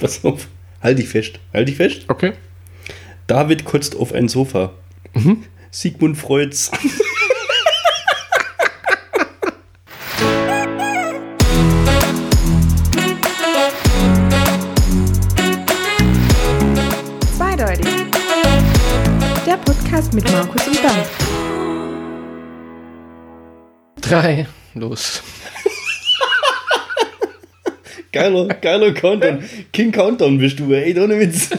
Pass auf. Halt dich fest. Halt dich fest. Okay. David kotzt auf ein Sofa. Sigmund Freuds. Zweideutig. Der Podcast mit Markus und Bernd. Drei. Los. Geiler, geiler Countdown. King Countdown bist du, ey, ohne Witz.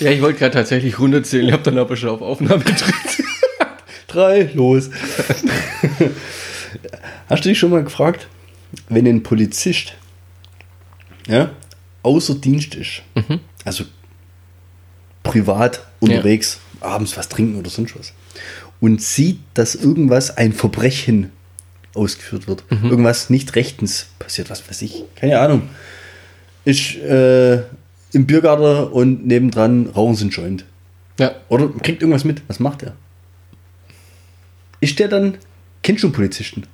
Ja, ich wollte gerade tatsächlich runterzählen. Ich habe dann aber schon auf Aufnahme gedrückt. Drei, los. Hast du dich schon mal gefragt, wenn ein Polizist ja, außer Dienst ist, also privat unterwegs, abends was trinken oder sonst was, und sieht, dass irgendwas, ein Verbrechen ausgeführt wird, irgendwas nicht rechtens passiert, was weiß ich, keine Ahnung, ist äh, im Biergarten und nebendran rauchen sie einen Joint. Ja. Oder kriegt irgendwas mit. Was macht er? Ist der dann. Kennst du Polizisten?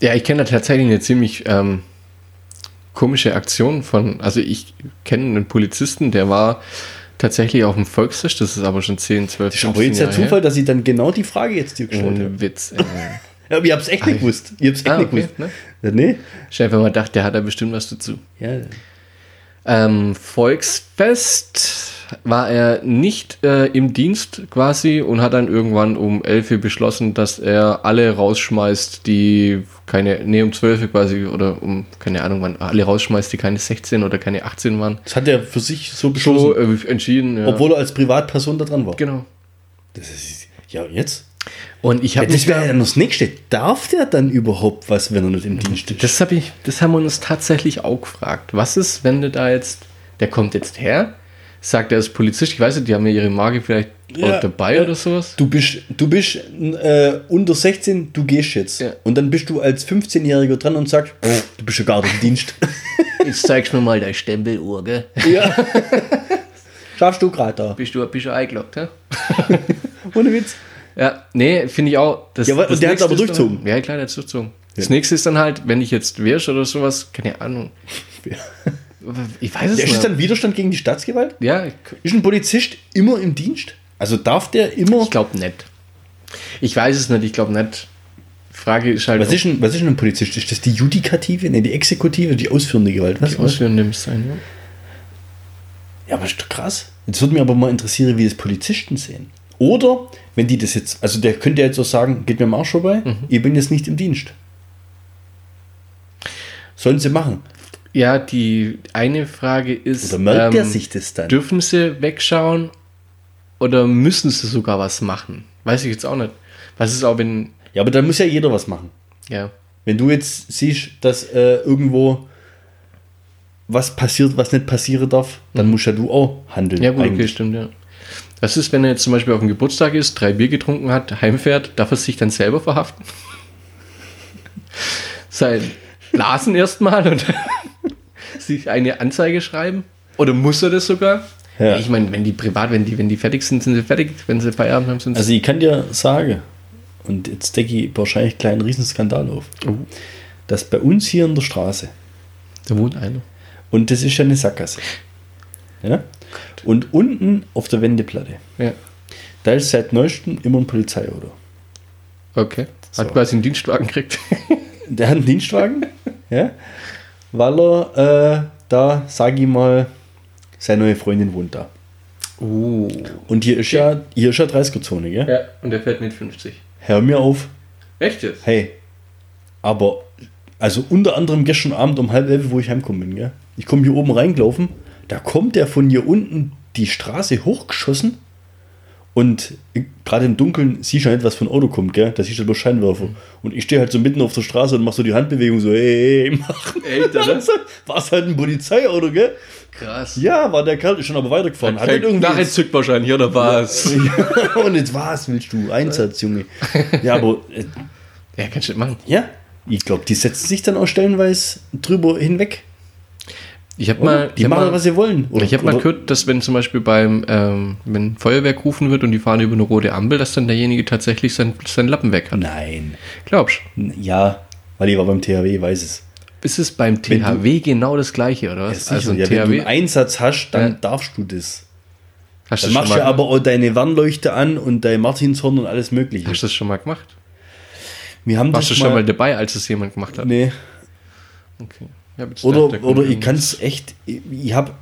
Ja, ich kenne da tatsächlich eine ziemlich ähm, komische Aktion von, also ich kenne einen Polizisten, der war tatsächlich auf dem Volksfest, das ist aber schon 10, 12, Das ist aber jetzt der Jahre Zufall, dass ich dann genau die Frage jetzt dir gestellt her. habe. Witz. Äh. Aber ich hab's echt nicht gewusst. Ich hab's echt ah, nicht okay, gewusst. ne? Nee? Ich hab einfach mal gedacht, der hat da bestimmt was dazu. Ja. Ähm, Volksfest war er nicht äh, im Dienst quasi und hat dann irgendwann um 11 Uhr beschlossen, dass er alle rausschmeißt, die keine, nee, um 12 Uhr quasi oder um, keine Ahnung wann, alle rausschmeißt, die keine 16 oder keine 18 waren. Das hat er für sich so beschlossen. So äh, entschieden, ja. Obwohl er als Privatperson da dran war. genau. Das ist, ja, jetzt? Und ich Ja, habe das wäre ja dann das nächste. Darf der dann überhaupt was, wenn er nicht im Dienst ist? Das habe ich, das haben wir uns tatsächlich auch gefragt. Was ist, wenn der da jetzt, der kommt jetzt her, sagt er ist Polizist, ich weiß nicht, die haben ja ihre Marke vielleicht Ja, auch dabei ja. oder sowas. Du bist, du bist äh, unter 16, du gehst jetzt. Ja. Und dann bist du als 15-Jähriger dran und sagst, du bist ja gar nicht im Dienst. Jetzt zeigst du mir mal deine Stempeluhr, gell? ja. Schaffst du gerade da. Bist du, bist du eingeloggt, hä? Ohne Witz. Ja, nee, finde ich auch. Das, Ja, aber- das und der hat's nächste aber ist durchgezogen. Dann, ja, klar, der hat durchgezogen. Das nächste ist dann halt, wenn ich jetzt wärst oder sowas, keine Ahnung. Ich weiß es Der ist nicht. dann Widerstand gegen die Staatsgewalt? Ja, Ist ein Polizist immer im Dienst? Also darf der immer. ich glaube nicht. Ich weiß es nicht, ich glaube nicht. Frage ist halt, Was ist, ein, was ist denn ein Polizist? Ist das die Judikative? Ne, die Exekutive, die ausführende Gewalt? Was? die ausführende muss sein, ja. Ja, aber ist doch krass. Jetzt würde mich aber mal interessieren, wie das Polizisten sehen. Oder, wenn die das jetzt, also der könnte ja jetzt auch sagen, geht mir am Arsch vorbei, Mhm. ich bin jetzt nicht im Dienst. Sollen sie machen? Ja, die eine Frage ist, Oder merkt ähm, sich das dann? dürfen sie wegschauen oder müssen sie sogar was machen? Weiß ich jetzt auch nicht. Was ist auch, wenn, Ja, aber dann muss ja jeder was machen. ja, Wenn du jetzt siehst, dass äh, irgendwo was passiert, was nicht passieren darf, dann musst ja du auch handeln. Mhm. ja gut, okay, eigentlich. stimmt, ja. Was ist, wenn er jetzt zum Beispiel auf dem Geburtstag ist, drei Bier getrunken hat, heimfährt, darf er sich dann selber verhaften? Sein Blasen erstmal und sich eine Anzeige schreiben? Oder muss er das sogar? Ja. Ich meine, wenn die privat, wenn die, wenn die fertig sind, sind sie fertig. Wenn sie Feierabend haben, sind sie. Also ich kann dir sagen, und jetzt decke ich wahrscheinlich einen kleinen Riesenskandal auf, Oh. dass bei uns hier in der Straße, da wohnt einer. und das ist ja eine Sackgasse, ja? Und unten auf der Wendeplatte, Ja. da ist seit neuestem immer ein Polizeiauto. Okay. Hat So. quasi einen Dienstwagen gekriegt. Der hat einen Dienstwagen, ja? weil er äh, da, sage ich mal, seine neue Freundin wohnt da. Oh. Und hier ist ja, hier ist ja 30er-Zone, gell? Ja, und der fährt mit 50. Hör mir auf, Echt jetzt? hey, aber, also unter anderem gestern Abend um halb elf, wo ich heimgekommen bin, gell? Ich komme hier oben reingelaufen, da kommt der von hier unten die Straße hochgeschossen und gerade im Dunkeln siehst du nicht, was von Auto kommt, gell? Da siehst du bloß Scheinwerfer. Und ich stehe halt so mitten auf der Straße und mach so die Handbewegung so, hey, hey, mach. Echt, oder? War es halt ein Polizeiauto, gell? Krass. Ja, war der Kerl ist schon aber weitergefahren. Hat nicht irgendwie Nachher zückt wahrscheinlich, oder was? und jetzt was willst du? Einsatz, Junge. Ja, aber äh, Ja, kannst du nicht machen. ja, ich glaube, die setzen sich dann auch stellenweise drüber hinweg. Ich habe mal, die machen, mal, was sie wollen. Oder, ich habe mal gehört, dass wenn zum Beispiel beim, ähm, wenn Feuerwehr gerufen wird und die fahren über eine rote Ampel, dass dann derjenige tatsächlich sein, seinen Lappen weg hat. Nein. Glaubst Ja, weil ich war beim THW, weiß es. ist es beim Wenn du- THW genau das gleiche, oder Ja, was? sicher. also ja, wenn du THW, einen Einsatz hast, dann Ja. darfst du das. hast du Dann das machst du mal, aber auch deine Warnleuchte an und dein Martinshorn und alles mögliche. hast du das schon mal gemacht? Wir haben Warst du das schon mal dabei, als es jemand gemacht hat? Nee. Okay. Jetzt Oder, oder ich kann es echt, ich habe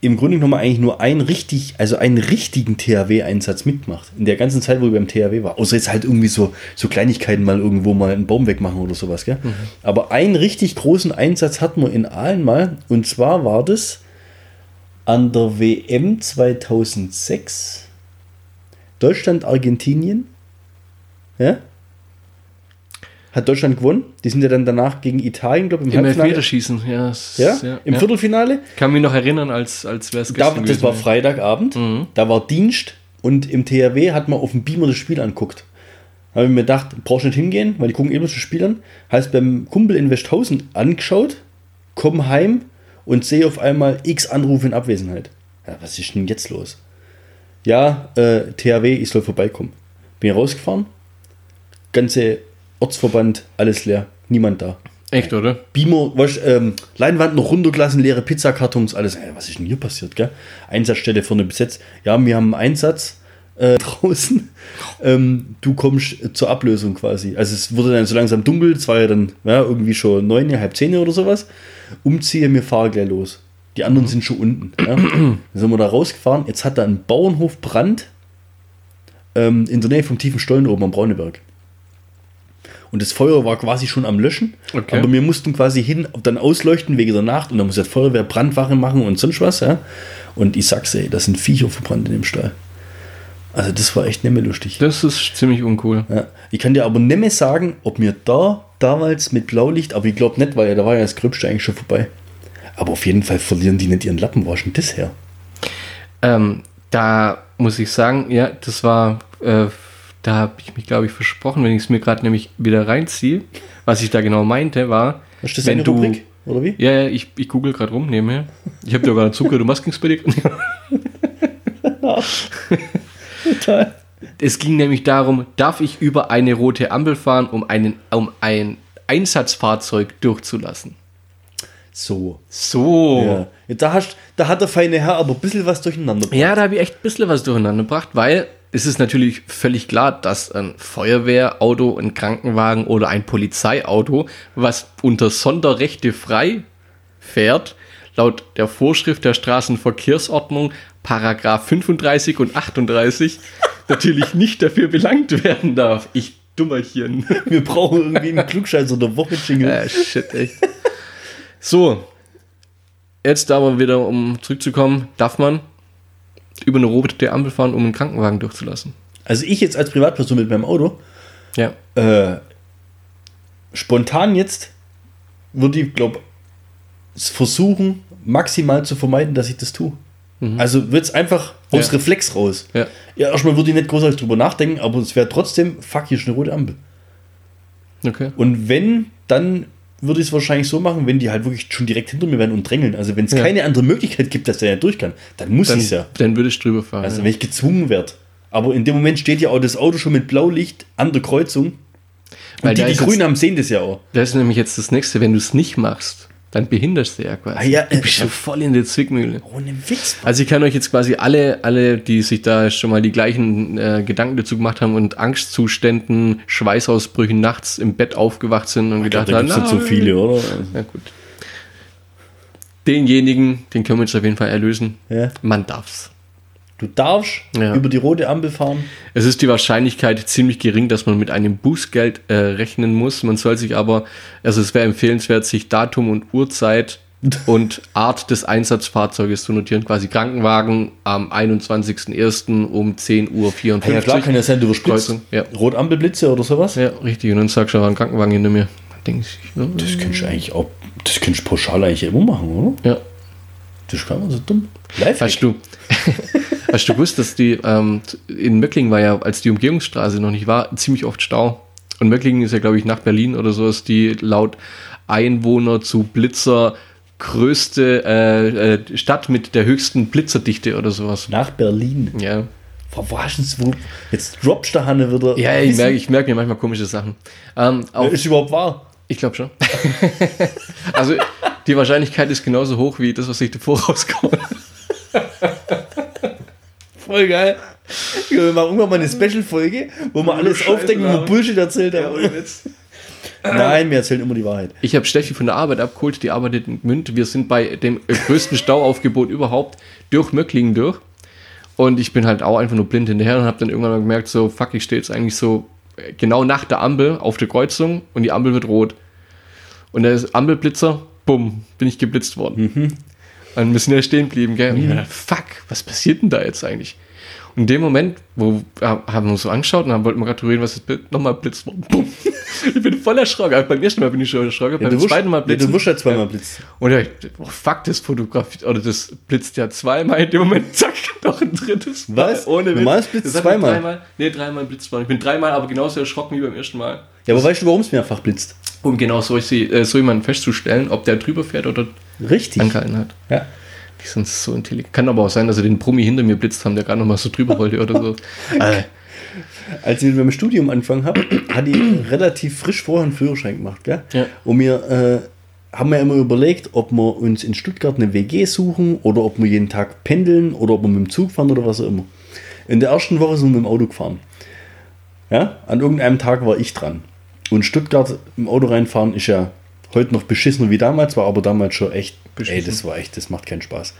im Grunde genommen eigentlich nur einen richtig, also einen richtigen THW-Einsatz mitgemacht. In der ganzen Zeit, wo ich beim THW war. Außer jetzt halt irgendwie so, so Kleinigkeiten mal irgendwo mal einen Baum wegmachen oder sowas, gell? Mhm. Aber einen richtig großen Einsatz hatten wir in Aalen mal. Und zwar war das an der WM 2006 Deutschland, Argentinien. Ja? Hat Deutschland gewonnen. Die sind ja dann danach gegen Italien, glaube ich, Im Elfmeterschießen, ja. es- ja, im ja. Viertelfinale. Kann mich noch erinnern, als, als wäre es Da, gestern das war gewesen. Freitagabend. Da war Dienst und im THW hat man auf dem Beamer das Spiel anguckt. Da habe ich mir gedacht, brauchst nicht hingehen, weil die gucken eben das Spiel an. Heißt beim Kumpel in Westhausen angeschaut, komm heim und sehe auf einmal x Anrufe in Abwesenheit. Ja, was ist denn jetzt los? Ja, äh, THW, ich soll vorbeikommen. Bin rausgefahren, ganze Ortsverband, alles leer, niemand da. Echt, oder? Beamer, weißt, ähm, Leinwand noch runtergelassen, leere Pizzakartons, alles. Ey, was ist denn hier passiert, gell? Einsatzstelle vorne besetzt. Ja, wir haben einen Einsatz äh, draußen. Ähm, du kommst zur Ablösung quasi. Also es wurde dann so langsam dunkel, es war ja dann ja, irgendwie schon neun, halb zehn oder sowas. Umziehe, wir fahren gleich los. Die anderen sind schon unten. Ja. Dann sind wir da rausgefahren. Jetzt hat da ein Bauernhof Brand ähm, in der Nähe vom tiefen Stollen oben am Brauneberg. Und das Feuer war quasi schon am Löschen. Okay. Aber wir mussten quasi hin, dann ausleuchten wegen der Nacht. Und dann muss das Feuerwehr Brandwache machen und sonst was. Ja? Und ich sag's, ey, da sind Viecher verbrannt in dem Stall. Also das war echt nicht mehr lustig. Das ist ziemlich uncool. Ja. Ich kann dir aber nicht mehr sagen, ob mir da damals mit Blaulicht, aber ich glaube nicht, weil ja, da war ja das Gröbste eigentlich schon vorbei. Aber auf jeden Fall verlieren die nicht ihren Lappen. Wo das her? Ähm, da muss ich sagen, ja, das war, äh, da habe ich mich, glaube ich, versprochen, wenn ich es mir gerade nämlich wieder reinziehe. Was ich da genau meinte, war, Was ist das wenn du. Rubrik? Oder wie? Ja, ja, ich, ich google gerade rum nebenher. Ich habe dir gerade zugehört, du machst nichts bei dir. Total. Es ging nämlich darum, darf ich über eine rote Ampel fahren, um, einen, um ein Einsatzfahrzeug durchzulassen? So. So. Ja, Da, hast, da hat der feine Herr aber ein bisschen was durcheinander gebracht. Ja, da habe ich echt ein bisschen was durcheinander gebracht, weil es ist natürlich völlig klar, dass ein Feuerwehrauto, ein Krankenwagen oder ein Polizeiauto, was unter Sonderrechte frei fährt, laut der Vorschrift der Straßenverkehrsordnung, Paragraph 35 und 38, natürlich nicht dafür belangt werden darf. Ich Dummerchen. Wir brauchen irgendwie einen Klugscheißer der Woche Jingle. Äh, shit, echt. So, jetzt aber wieder, um zurückzukommen, darf man über eine rote Ampel fahren, um einen Krankenwagen durchzulassen. Also ich jetzt als Privatperson mit meinem Auto, Ja. äh, spontan jetzt würde ich, glaube versuchen, maximal zu vermeiden, dass ich das tue. Also wird es einfach aus Ja. Reflex raus. Ja. Ja, erstmal würde ich nicht großartig drüber nachdenken, aber es wäre trotzdem, fuck, hier ist eine rote Ampel. Okay. Und wenn, dann würde ich es wahrscheinlich so machen, wenn die halt wirklich schon direkt hinter mir wären und drängeln. Also wenn es Ja. keine andere Möglichkeit gibt, dass der nicht durch kann, dann muss ich es ja. dann würde ich drüber fahren. Also ja. wenn ich gezwungen werde. Aber in dem Moment steht ja auch das Auto schon mit Blaulicht an der Kreuzung. Weil Und die, die Grünen haben, sehen das ja auch. Das ist nämlich jetzt das nächste, wenn du es nicht machst, dann behinderst du ja quasi. Ah ja, du bist äh, schon voll in der Zwickmühle. Ohne Witz. Also ich kann euch jetzt quasi alle, alle, die sich da schon mal die gleichen äh, Gedanken dazu gemacht haben und Angstzuständen, Schweißausbrüchen nachts im Bett aufgewacht sind und Ich glaub, gedacht da haben, gibt es nicht so viele, oder? Ja gut. Denjenigen, den können wir jetzt auf jeden Fall erlösen. Ja. Man darf's. Du darfst Ja. über die rote Ampel fahren. Es ist die Wahrscheinlichkeit ziemlich gering, dass man mit einem Bußgeld äh, rechnen muss. Man soll sich aber, also es wäre empfehlenswert, sich Datum und Uhrzeit und Art des Einsatzfahrzeuges zu notieren. Quasi Krankenwagen am 21.01. um 10.54 Uhr. Ja, klar, kann ja sein, du überspritzt. Kreuzung, ja. Rotampelblitze oder sowas. Ja, richtig. Und dann sagst du, war ein Krankenwagen hinter mir. Denke ich, ja, Das kannst du eigentlich auch, das kannst du pauschal eigentlich immer machen, oder? ja. Das kann man so dumm. Live. Hast du, hast du gewusst, dass die, ähm, in Möcklingen war ja, als die Umgehungsstraße noch nicht war, ziemlich oft Stau. Und Möcklingen ist ja, glaube ich, nach Berlin oder so, ist die laut Einwohner zu Blitzer größte äh, äh, Stadt mit der höchsten Blitzerdichte oder sowas. Nach Berlin. Ja, Wo, wo hast du's, wo, jetzt droppst der Hanne wieder. ja ich merke ich merk mir manchmal komische Sachen. Ähm, auch, Ist überhaupt wahr. Ich glaube schon. also die Wahrscheinlichkeit ist genauso hoch wie das, was ich davor rauskomme. Voll geil. Ja, wir machen irgendwann mal eine Special-Folge, wo wir alles Scheiße aufdecken und labern. Bullshit erzählt haben. Nein, wir erzählen immer die Wahrheit. Ich habe Steffi von der Arbeit abgeholt, die arbeitet in Gmünd. Wir sind bei dem größten Stauaufgebot überhaupt durch Möcklingen durch. Und ich bin halt auch einfach nur blind hinterher und habe dann irgendwann mal gemerkt, so, fuck, ich stehe jetzt eigentlich so äh, genau nach der Ampel auf der Kreuzung und die Ampel wird rot. Und der ist Ampelblitzer, bumm, bin ich geblitzt worden. Und wir sind ja stehen geblieben, gell? Und ich hab gedacht, fuck, was passiert denn da jetzt eigentlich? Und in dem Moment, wo ja, haben wir uns so angeschaut und dann wollten wir gratulieren, was ist nochmal blitzt. Bumm. Ich bin voll erschrocken. Also beim ersten Mal bin ich schon erschrocken, beim wirst- zweiten Mal ja, blitzen. du wirst ja zweimal blitz. Und ja, ich, oh fuck, das fotografiert, oder das blitzt ja zweimal, in dem Moment, zack, noch ein drittes Mal. Was? Ohne Witz. Normales blitzt zweimal? Dreimal, nee, dreimal blitzt worden. Ich bin dreimal, aber genauso erschrocken wie beim ersten Mal. Ja, aber weißt du, warum es mehrfach blitzt? Um genau solche, äh, so jemanden festzustellen, ob der drüber fährt oder Richtig. angehalten hat. Ja. Die sind so intelligent. Kann aber auch sein, dass sie den Brummi hinter mir blitzt haben, der gerade noch mal so drüber wollte oder so. äh, Als ich mit dem Studium angefangen habe, hatte ich relativ frisch vorher einen Führerschein gemacht. Gell? Ja. Und wir äh, haben mir immer überlegt, ob wir uns in Stuttgart eine WG suchen oder ob wir jeden Tag pendeln oder ob wir mit dem Zug fahren oder was auch immer. In der ersten Woche sind wir mit dem Auto gefahren. Ja? An irgendeinem Tag war ich dran. Und Stuttgart im Auto reinfahren ist ja heute noch beschissener wie damals, war aber damals schon echt, ey, Beschissen. das war echt, das macht keinen Spaß.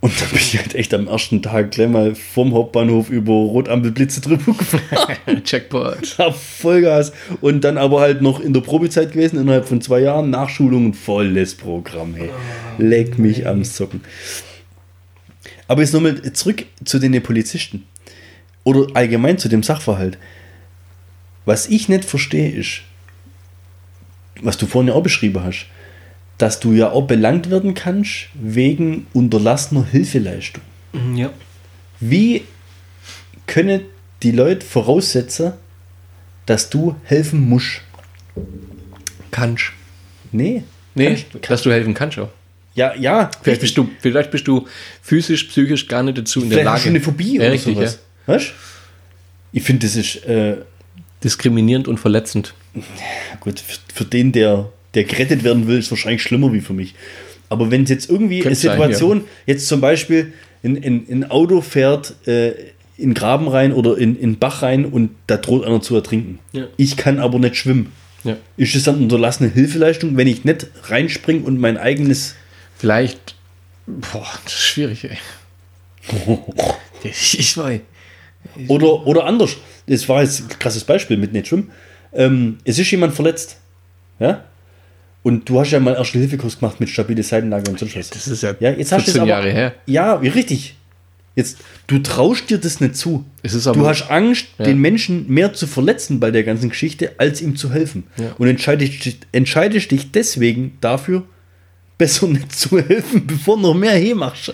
Und dann bin ich halt echt am ersten Tag gleich mal vom Hauptbahnhof über Rotampelblitze drüber gefahren. Checkpoint. Vollgas. Und dann aber halt noch in der Probezeit gewesen, innerhalb von zwei Jahren, Nachschulung, volles Programm, ey. Leck mich am Socken. Aber jetzt nochmal zurück zu den Polizisten. Oder allgemein zu dem Sachverhalt. Was ich nicht verstehe, ist, was du vorhin ja auch beschrieben hast, dass du ja auch belangt werden kannst wegen unterlassener Hilfeleistung. Ja. Wie können die Leute voraussetzen, dass du helfen musst? Kannst. Nee. Nee, Kannst- dass du helfen kannst auch. Ja, ja. Vielleicht bist, du, vielleicht bist du physisch, psychisch gar nicht dazu in der Vielleicht Lage. hast du eine Phobie ja, oder richtig, sowas. Weißt du? Ich finde, das ist äh, Ja. Diskriminierend und verletzend. gut für, für den, der, der gerettet werden will, ist wahrscheinlich schlimmer wie für mich. Aber wenn es jetzt irgendwie Könnte eine sein, Situation, jetzt zum Beispiel ein, ein, ein Auto fährt äh, in Graben rein oder in, in Bach rein und da droht einer zu ertrinken. Ja. Ich kann aber nicht schwimmen. Ja. Ist das dann unterlassene Hilfeleistung, wenn ich nicht reinspringe und mein eigenes. Vielleicht. Boah, das ist schwierig, ey. ich, ich weiß. Oder, oder anders. Das war jetzt ein krasses Beispiel mit nicht schwimmen. Ähm, es ist jemand verletzt. Ja? Und du hast ja mal erste Hilfekurs gemacht mit stabile Seitenlage und sonst was. Das ist ja, Ja, jetzt hast du es 14 aber, Jahre her. Ja, wie richtig. Jetzt, du traust dir das nicht zu. Es ist aber- du hast Angst, Ja. den Menschen mehr zu verletzen bei der ganzen Geschichte, als ihm zu helfen. Ja. Und entscheidest, dich- entscheidest dich deswegen dafür, besser nicht zu helfen, bevor noch mehr he machst.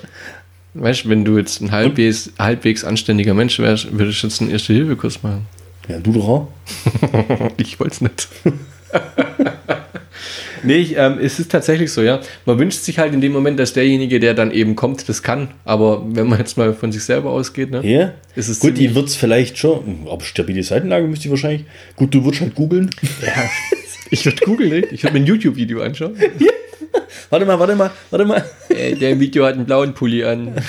Weißt du, wenn du jetzt ein halbwegs, halbwegs anständiger Mensch wärst, würdest du jetzt einen Erste-Hilfe-Kurs machen. Ja, du doch auch. Ich wollte es nicht. nee, ich, ähm, es ist tatsächlich so, ja. Man wünscht sich halt in dem Moment, dass derjenige, der dann eben kommt, das kann. Aber wenn man jetzt mal von sich selber ausgeht, ne? Ja. Es ist Gut, die wird es vielleicht schon, aber stabile Seitenlage müsste ich wahrscheinlich. Gut, du würdest halt googeln. Ja. Ich würde googeln, ne? Ich würde mir ein YouTube-Video anschauen. Warte mal, warte mal, warte mal. Äh, der im Video hat einen blauen Pulli an.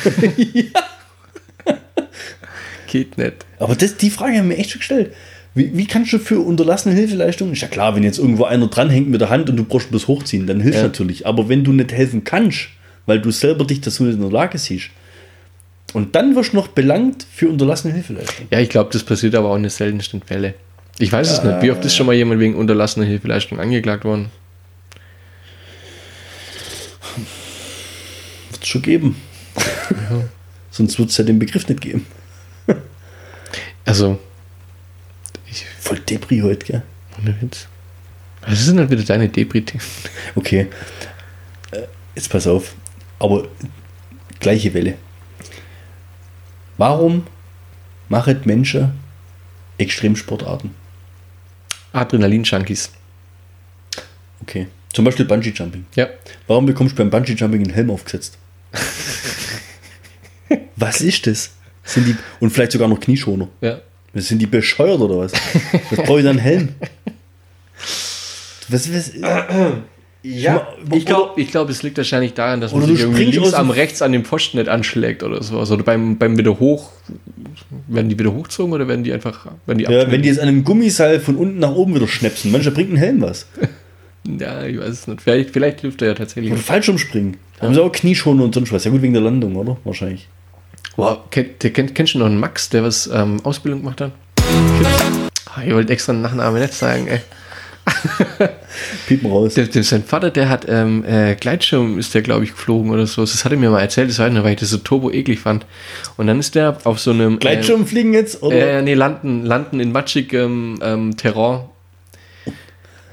Geht nicht. Aber das, die Frage haben wir echt schon gestellt. Wie, wie kannst du für unterlassene Hilfeleistungen? Ist ja klar, wenn jetzt irgendwo einer dranhängt mit der Hand und du brauchst bloß hochziehen, dann hilft Ja. natürlich. Aber wenn du nicht helfen kannst, weil du selber dich dazu nicht in der Lage siehst, und dann wirst du noch belangt für unterlassene Hilfeleistung. Ja, ich glaube, das passiert aber auch in den seltensten Fälle. Ich weiß es nicht. Wie oft ist schon mal jemand wegen unterlassener Hilfeleistung angeklagt worden? Es schon geben. Sonst wird es ja den Begriff nicht geben. Also, ich, Voll Depri heute, gell? ohne Witz. Was ist denn dann wieder deine Debris? Okay. Äh, Jetzt pass auf. Aber gleiche Welle. Warum machen Menschen Extremsportarten? Adrenalin-Junkies. Okay. Zum Beispiel Bungee Jumping. Ja. Warum bekommst du beim Bungee Jumping einen Helm aufgesetzt? was ist das? Sind die, und vielleicht sogar noch Knieschoner. Ja. Sind die bescheuert oder was? Was brauche ich dann einen Helm? Was, was, Ja, mal, ich glaube, ich glaub, es liegt wahrscheinlich daran, dass man sich irgendwie springst links am rechts an dem Pfosten nicht anschlägt oder sowas. Oder beim, beim wieder hoch, werden die wieder hochgezogen oder werden die einfach, werden die ja, wenn abgeschnitten? die jetzt an einem Gummiseil von unten nach oben wieder schnäpsen, manchmal bringt ein Helm was. Ja, ich weiß es nicht. Vielleicht, vielleicht hilft er ja tatsächlich. Und Fallschirmspringen. Da haben sie auch Knieschoner und sonst was. Ja gut, wegen der Landung, oder? Wahrscheinlich. Wow. Kennt, der, kennt, kennst du noch einen Max, der was ähm, Ausbildung gemacht hat? Ah, ich wollte extra einen Nachnamen nicht sagen, ey. Piepen raus. Der, der, sein Vater, der hat ähm, äh, Gleitschirm, ist der, glaube ich, geflogen oder so. Das hat er mir mal erzählt, das war nicht, weil ich das so turbo eklig fand. Und dann ist der auf so einem. Gleitschirm fliegen jetzt? Oder? Äh, äh, nee, landen, landen in matschigem ähm, Terrain.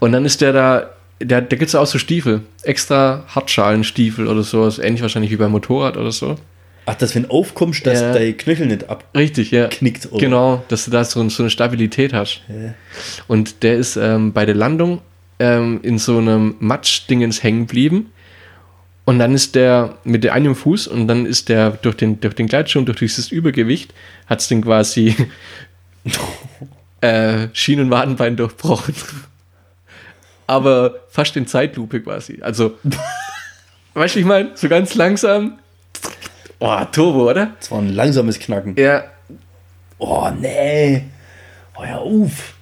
Und dann ist der da, der, da gibt es auch so Stiefel, extra Hartschalenstiefel oder sowas, ähnlich wahrscheinlich wie beim Motorrad oder so. Ach, dass wenn aufkommst, dass Ja. dein Knöchel nicht ab. Richtig, ja. Knickt, oder? Genau, dass du da so, so eine Stabilität hast. Ja. Und der ist ähm, bei der Landung ähm, in so einem Matschdingens hängen geblieben. Und dann ist der mit einem Fuß und dann ist der durch den, durch den Gleitschirm, durch dieses Übergewicht, hat es den quasi äh, Schien- und Wadenbein durchbrochen. Aber fast in Zeitlupe quasi. Also, weißt du, ich meine, so ganz langsam. Oh, Turbo, oder? Das war ein langsames Knacken. Ja. Oh, nee. Oh, ja, uff.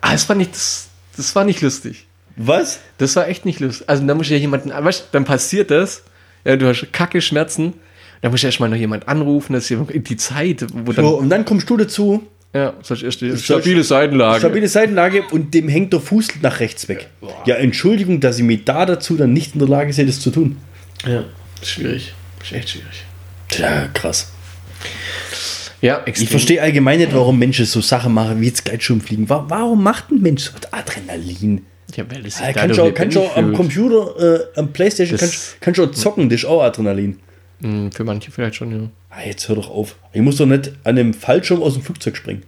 Ah, das war nicht, das, das war nicht lustig. Was? Das war echt nicht lustig. Also da muss ich ja jemanden, weißt, du, dann passiert das, ja, du hast kacke Schmerzen, da muss ich erstmal noch jemand anrufen, das ist ja die Zeit, wo dann, So, und dann kommst du dazu, ja, ich erst die stabile Seitenlage. stabile Seitenlage und dem hängt der Fuß nach rechts weg. Ja, Entschuldigung, dass ich mich da dazu dann nicht in der Lage sehe, das zu tun. Ja, schwierig. Ist echt schwierig. Tja, krass. Ja, extrem. Ich verstehe allgemein nicht, warum Menschen so Sachen machen, wie jetzt Gleitschirmfliegen. Wa- Warum macht ein Mensch so Adrenalin? Ja, weil es sich Ah, dadurch kannst du auch, kannst am. Computer, äh, am Playstation, Das- kannst, kannst du auch zocken, das ist auch Adrenalin. Hm, Für manche vielleicht schon, ja. Ah, jetzt hör doch auf. Ich muss doch nicht an einem Fallschirm aus dem Flugzeug springen.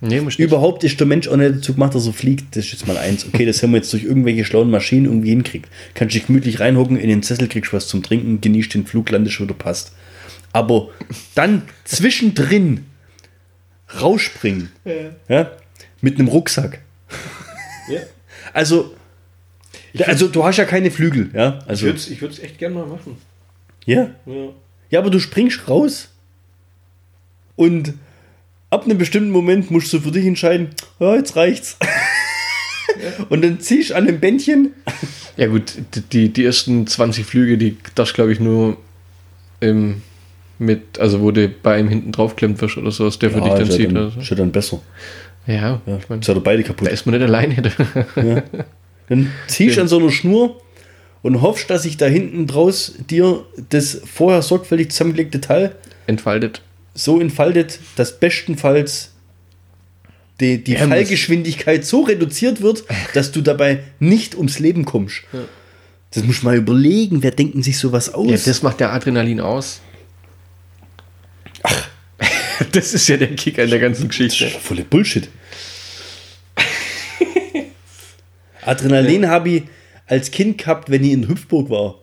Nee, muss nicht. Überhaupt ist der Mensch auch nicht dazu gemacht, dass er fliegt. Das ist jetzt mal eins. Okay, das haben wir jetzt durch irgendwelche schlauen Maschinen irgendwie hinkriegt. Kannst dich gemütlich reinhocken, in den Sessel kriegst was zum Trinken, genießt den Flug, landest wieder passt. Aber dann zwischendrin rausspringen, ja. mit einem Rucksack. Ja. Also, also du hast ja keine Flügel, ja. Ich Also, würde es ich echt gerne mal machen. Ja. Ja. Ja, aber du springst raus und ab einem bestimmten Moment musst du für dich entscheiden, ja, jetzt reicht's. und dann ziehst du an dem Bändchen. Ja gut, die, die ersten 20 Flüge, die darfst glaube ich nur im, mit, also wo du bei ihm hinten draufklemmt wirst oder sowas, der für dich dann ja zieht. dann, Oder so. ist ja dann besser. Ja, Ja, ich mein, ist ja beide da kaputt. ist man nicht alleine. Dann ziehst du an so einer Schnur und hoffst, dass sich da hinten draus dir das vorher sorgfältig zusammengelegte Teil Entfaltet. so entfaltet, dass bestenfalls die, die Ja, Fallgeschwindigkeit so reduziert wird, dass du dabei nicht ums Leben kommst. Das muss man mal überlegen, wer denken sich sowas aus? Ja, das macht der Adrenalin aus. Ach. Das ist ja der Kick an der ganzen Das ist Geschichte. volle Bullshit. Adrenalin habe ich als Kind gehabt, wenn ich in Hüpfburg war.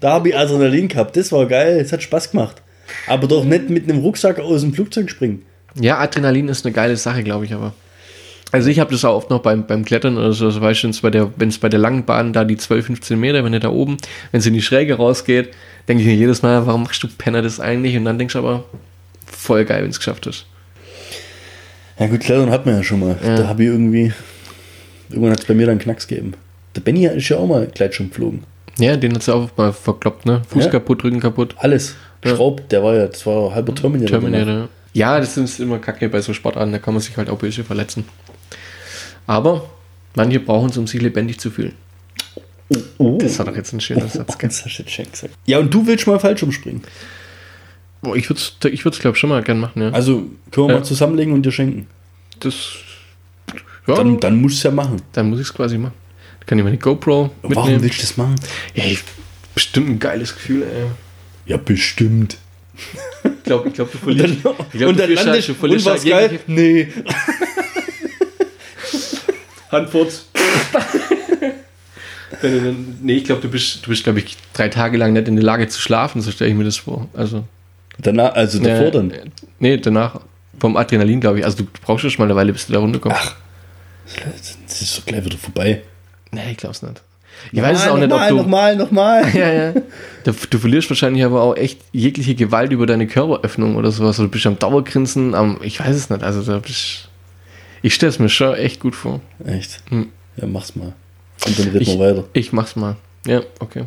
Da habe ich Adrenalin gehabt. Das war geil, es hat Spaß gemacht. Aber doch nicht mit einem Rucksack aus dem Flugzeug springen. Ja, Adrenalin ist eine geile Sache, glaube ich, aber. Also ich habe das auch oft noch beim, beim Klettern oder so, also weißt du, wenn's bei der, wenn es bei der langen Bahn da die 12, 15 Meter, wenn du da oben, wenn es in die Schräge rausgeht, denke ich mir jedes Mal, warum machst du Penner das eigentlich? Und dann denkst du aber, voll geil, wenn es geschafft ist. Ja gut, Klettern hat man ja schon mal. Ja. Da habe ich irgendwie, irgendwann hat es bei mir dann Knacks gegeben. Der Benny ist ja auch mal Gleitschirm geflogen. Ja, den hat sie auch mal verkloppt, ne? Fuß Ja. kaputt, Rücken kaputt. Alles. Ja. Schraubt, der war ja, das war halber Terminator. Terminator. Ja, das ist immer kacke bei so Sportarten, da kann man sich halt auch böse verletzen. Aber manche brauchen es, um sich lebendig zu fühlen. Oh, Das war doch jetzt ein schöner Satz. hast du jetzt schön gesagt. Ja, und du willst mal Fallschirm springen. Boah, ich würde es, ich würd's, glaube schon mal gern machen, ja. Also können wir Ja. mal zusammenlegen und dir schenken. das. Ja, Dann, dann, dann musst du es ja machen. muss ich es quasi machen. Kann ich meine GoPro Warum mitnehmen. willst du das machen? Ja, ich, bestimmt ein geiles Gefühl, ey. Ja, bestimmt. Ich glaube, ich glaub, du Und verlierst. dann, ich glaub, und du dann landest du und verlierst was halt geil? Nee. Handfurz. Nee, ich glaube, du bist, du bist, glaube ich, drei Tage lang nicht in der Lage zu schlafen, so stelle ich mir das vor. Also, Danach, also davor äh, dann. äh, Nee, danach. Vom Adrenalin, glaube ich. Also, du brauchst schon mal eine Weile, bis du da runterkommst. Ach. Das ist doch gleich wieder vorbei. Nee, ich glaub's nicht. Ich weiß es auch nicht, ob nochmal, du. nochmal, nochmal. Ja, ja. Du, du verlierst wahrscheinlich aber auch echt jegliche Gewalt über deine Körperöffnung oder sowas. Du bist am Dauergrinsen, am, ich weiß es nicht. Also da bist ich stelle es mir schon echt gut vor. Echt? Hm. Ja, mach's mal. Und dann reden Ich, wir weiter. ich mach's mal. Ja, okay.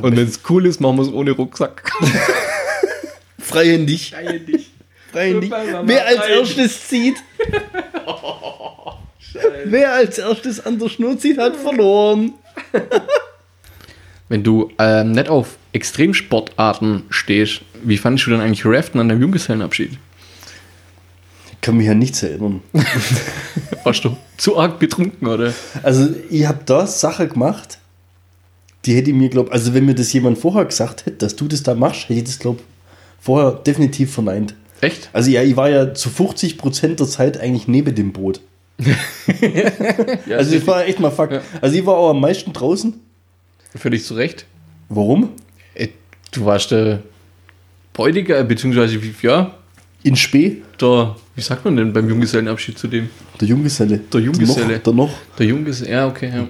Und wenn es cool ist, machen wir es ohne Rucksack. Freihändig. Freihändig. Mama, Wer als erstes zieht. Wer als erstes an der Schnur zieht, hat verloren. Wenn du ähm, nicht auf Extremsportarten stehst, wie fandest du dann eigentlich Raften an deinem Junggesellenabschied? Ich kann mich an nichts erinnern. Warst du zu arg betrunken, oder? Also, ich habe da Sache gemacht, die hätte ich mir, glaub, also wenn mir das jemand vorher gesagt hätte, dass du das da machst, hätte ich das, glaub, vorher definitiv verneint. Echt? Also ja, ich war ja zu 50% der Zeit eigentlich neben dem Boot. Ja, Also ich war echt mal fuck. Also ich war auch am meisten draußen. für dich zurecht. Warum? Äh, Du warst der Bräutigam, beziehungsweise, wie- ja, In Spee, der, wie sagt man denn beim Junggesellenabschied zu dem? der Junggeselle. Der Junggeselle. Der noch. Der Junggeselle, ja, okay, ja.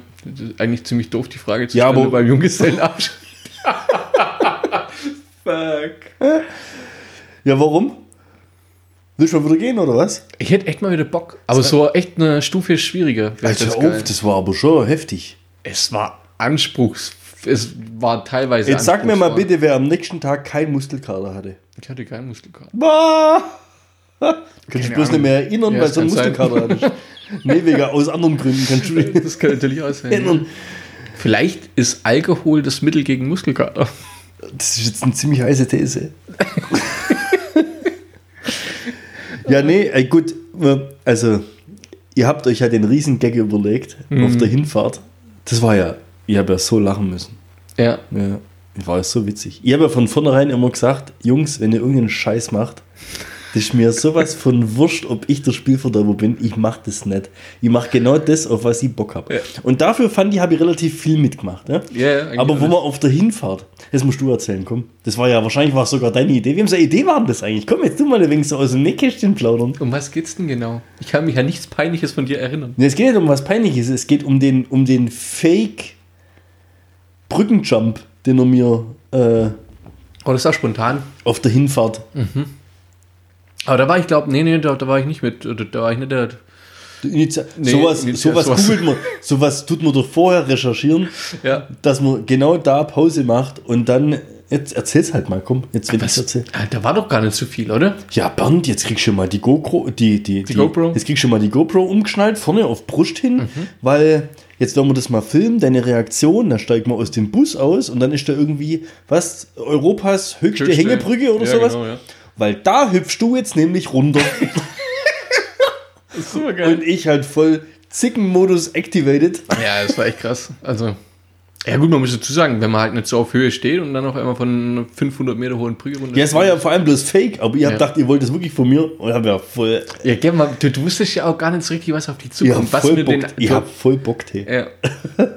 Eigentlich ziemlich doof, die Frage zu Ja, stellen aber- beim Junggesellenabschied. Fuck. Ja, warum? Willst du mal wieder gehen oder was? Ich hätte echt mal wieder Bock. Aber so echt eine Stufe schwieriger. Alter, das auf, das war aber schon heftig. Es war anspruchs. Es war teilweise. Jetzt sag mir mal anspruchsvoll. bitte, wer am nächsten Tag keinen Muskelkater hatte. Ich hatte keinen Muskelkater. Bah! Kannst du dich bloß Ahnung. nicht mehr erinnern, Ja, weil das du einen kann sein. Muskelkater hattest. nee, wegen aus anderen Gründen kannst du dich Das kann natürlich auch sein. erinnern. Vielleicht ist Alkohol das Mittel gegen Muskelkater. Das ist jetzt eine ziemlich heiße These. ja, nee, ey, gut. äh, Also, ihr habt euch ja den Riesengag überlegt auf der Hinfahrt. Das war ja, ich habe ja so lachen müssen. Ja. Ja, war ja so witzig. Ich habe ja von vornherein immer gesagt, Jungs, wenn ihr irgendeinen Scheiß macht, das ist mir sowas von wurscht, ob ich der Spielverderber bin. Ich mache das nicht. Ich mache genau das, auf was ich Bock habe. Ja. Und dafür fand ich, habe ich relativ viel mitgemacht. Ja? Ja, ja, Aber wo man auf der Hinfahrt, das musst du erzählen, komm. Das war ja, wahrscheinlich war sogar deine Idee. Wem seine Idee war denn das eigentlich? Komm, jetzt tu mal ein wenig so aus dem Nähkästchen plaudern. Um was geht's denn genau? Ich kann mich an nichts Peinliches von dir erinnern. Nee, es geht nicht um was Peinliches, es geht um den, um den Fake Brückenjump, den er mir äh, Oh, das war spontan. auf der Hinfahrt Aber da war ich, glaube nee, nee, da, da war ich nicht mit. Da, da war ich nicht der. Die Initi Nee, sowas, Initi- sowas sowas. googelt man, sowas tut man doch vorher recherchieren, Ja. dass man genau da Pause macht und dann, jetzt erzähl's halt mal, komm, jetzt wenn ich erzähl. Ah, Da war doch gar nicht so viel, oder? Ja, Bernd, jetzt kriegst du schon mal die GoPro, die, die, die, GoPro? Jetzt kriegst du schon mal die GoPro umgeschnallt, vorne auf Brust hin, weil jetzt werden wir das mal filmen, deine Reaktion, dann steigt man aus dem Bus aus und dann ist da irgendwie, was, Europas höchste, Höchste- Hängebrücke oder Ja, sowas? genau, ja. Weil da hüpfst du jetzt nämlich runter Super und ich halt voll Zickenmodus activated. Ja, das war echt krass. Also, ja gut, man muss dazu sagen, wenn man halt nicht so auf Höhe steht und dann auf einmal von 500 Meter hohen Brücke runter. Ja, es war ja vor allem bloß Fake, aber ihr habt Ja. gedacht, ihr wollt das wirklich von mir und hab ja voll, Ja, gell, man, du, du wusstest ja auch gar nicht so richtig, was auf dich ihr zukommt. habt was voll mit Bock, den, ihr habt voll Bock, hey. ja.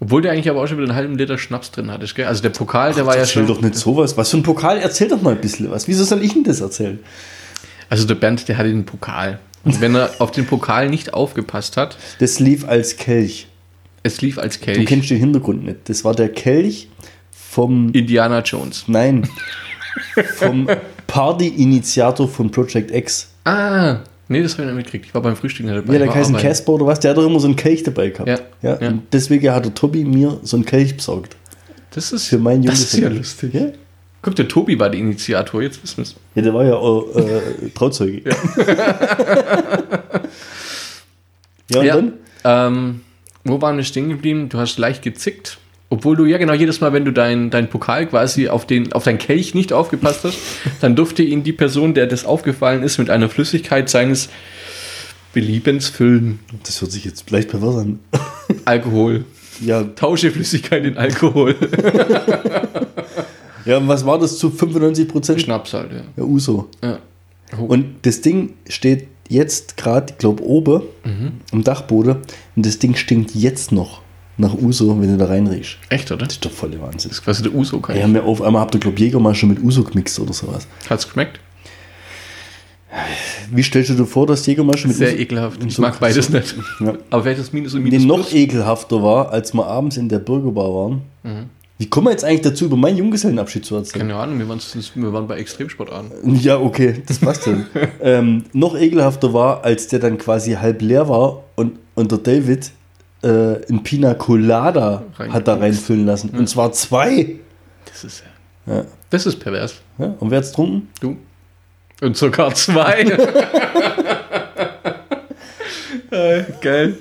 Obwohl der eigentlich aber auch schon wieder einen halben Liter Schnaps drin hattest, gell? Also der Pokal, der war ja Erzähl schon. doch nicht sowas. Was für ein Pokal? Erzähl doch mal ein bisschen was. Wieso soll ich denn das erzählen? Also der Bernd, der hatte den Pokal. Und wenn er auf den Pokal nicht aufgepasst hat, Das lief als Kelch. es lief als Du Kelch. kennst den Hintergrund nicht. Das war der Kelch vom. Indiana Jones. Nein. vom Party-Initiator von Project X. Ah, nee, das habe ich nicht mitgekriegt. Ich war beim Frühstück nicht dabei. Ja, der heißt. Casper oder was? Der hat doch immer so einen Kelch dabei gehabt. Ja, ja, ja. Und deswegen hat der Tobi mir so einen Kelch besorgt. Das ist, Für meinen das ist ja lustig. Ja? Guck, der Tobi war der Initiator, jetzt wissen wir es. ja, der war ja auch, äh, Trauzeuge. Ja, und Ja. dann? Ähm, wo waren wir stehen geblieben? Du hast leicht gezickt. Obwohl du, ja genau, jedes Mal, wenn du deinen dein Pokal quasi auf, den, auf dein Kelch nicht aufgepasst hast, dann durfte ihn die Person, der das aufgefallen ist, mit einer Flüssigkeit seines Beliebens füllen. Das hört sich jetzt leicht pervers an. Alkohol. Ja, Tausche Flüssigkeit in Alkohol. ja, und was war das zu 95 Prozent? Schnaps halt, ja. Ja, Uso. ja. Und das Ding steht jetzt gerade, ich glaube, oben am Dachboden. Und das Ding stinkt jetzt noch nach Uso, wenn du da reinriechst. Echt, oder? Das ist doch voll der Wahnsinn. Das ist quasi der Uso, kann Ja, mir auf einmal habt ihr, glaube Jäger mal schon mit Uso gemixt oder sowas. Hat's geschmeckt? Wie stellst du dir vor, dass Jägermeister mit Sehr uns- ekelhaft. Ich so- mag beides nicht. Ja. Aber welches Minus und Nee, Minus noch Plus? ekelhafter war, als wir abends in der Bürgerbar waren. Wie kommen wir jetzt eigentlich dazu, über meinen Junggesellenabschied zu erzählen? Keine Ahnung, wir waren, wir waren bei Extremsportarten. Ja, okay, das passt dann. ähm, noch ekelhafter war, als der dann quasi halb leer war und, und der David äh, ein Pina Colada hat da reinfüllen lassen. Und zwar zwei. Das ist Ja. Das ist pervers. Ja, und wer hat's getrunken? Du. Und sogar zwei. äh, geil.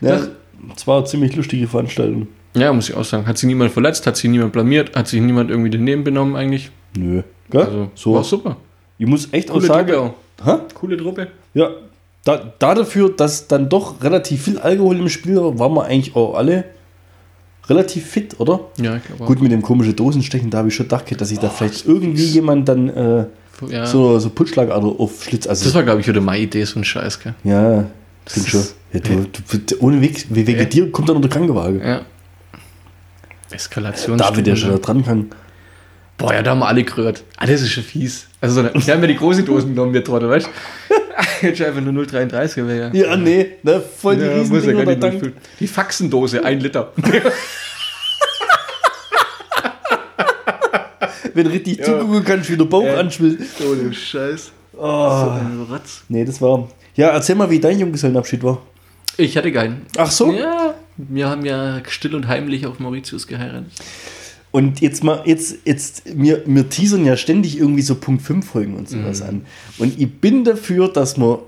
Ja, Das- das war eine ziemlich lustige Veranstaltung. Ja, muss ich auch sagen. Hat sich niemand verletzt, hat sich niemand blamiert, hat sich niemand irgendwie daneben benommen eigentlich. Nö. Gell? Also, so. war super. Ich muss echt auch Coole sagen. Truppe auch. Hä? Coole Truppe. Ja, da, da dafür, dass dann doch relativ viel Alkohol im Spiel war, waren wir eigentlich auch alle relativ fit, oder? Ja, ich glaube Gut, mit dem komischen Dosenstechen, da habe ich schon gedacht, dass sich da vielleicht irgendwie jemand dann äh, Ja. so, so Putschlagader aufschlitzt. Also, Das war, glaube ich, wieder meine Idee, so ein Scheiß, gell? ja, das denk schon. Ja, du, du, ohne Weg, wie wegen Ja. dir kommt dann der Krankenwagen. Ja. Eskalation. David, der schon da dran kann. Boah, ja, da haben wir alle gerührt. Ah, das ist schon fies. Also, so eine, wir haben ja die große Dosen genommen, wir Trottel, weißt du? Jetzt schon einfach nur 0,33 wäre ja. Ja, nee, ne, voll die Ja, riesen muss ja durchfüllen. Die Faxendose, ein Liter. Wenn du richtig Ja. zugucken kannst, wie der Bauch Ja. anschwillt. Ohne Scheiß. Oh. ein Rotz. Nee, das war. Ja, erzähl mal, wie dein Junggesellenabschied war. Ich hatte keinen. Ach so? Ja, wir haben ja still und heimlich auf Mauritius geheiratet. Und jetzt mal, jetzt, jetzt, wir, wir teasern ja ständig irgendwie so Punkt 5 Folgen und sowas an. Und ich bin dafür, dass wir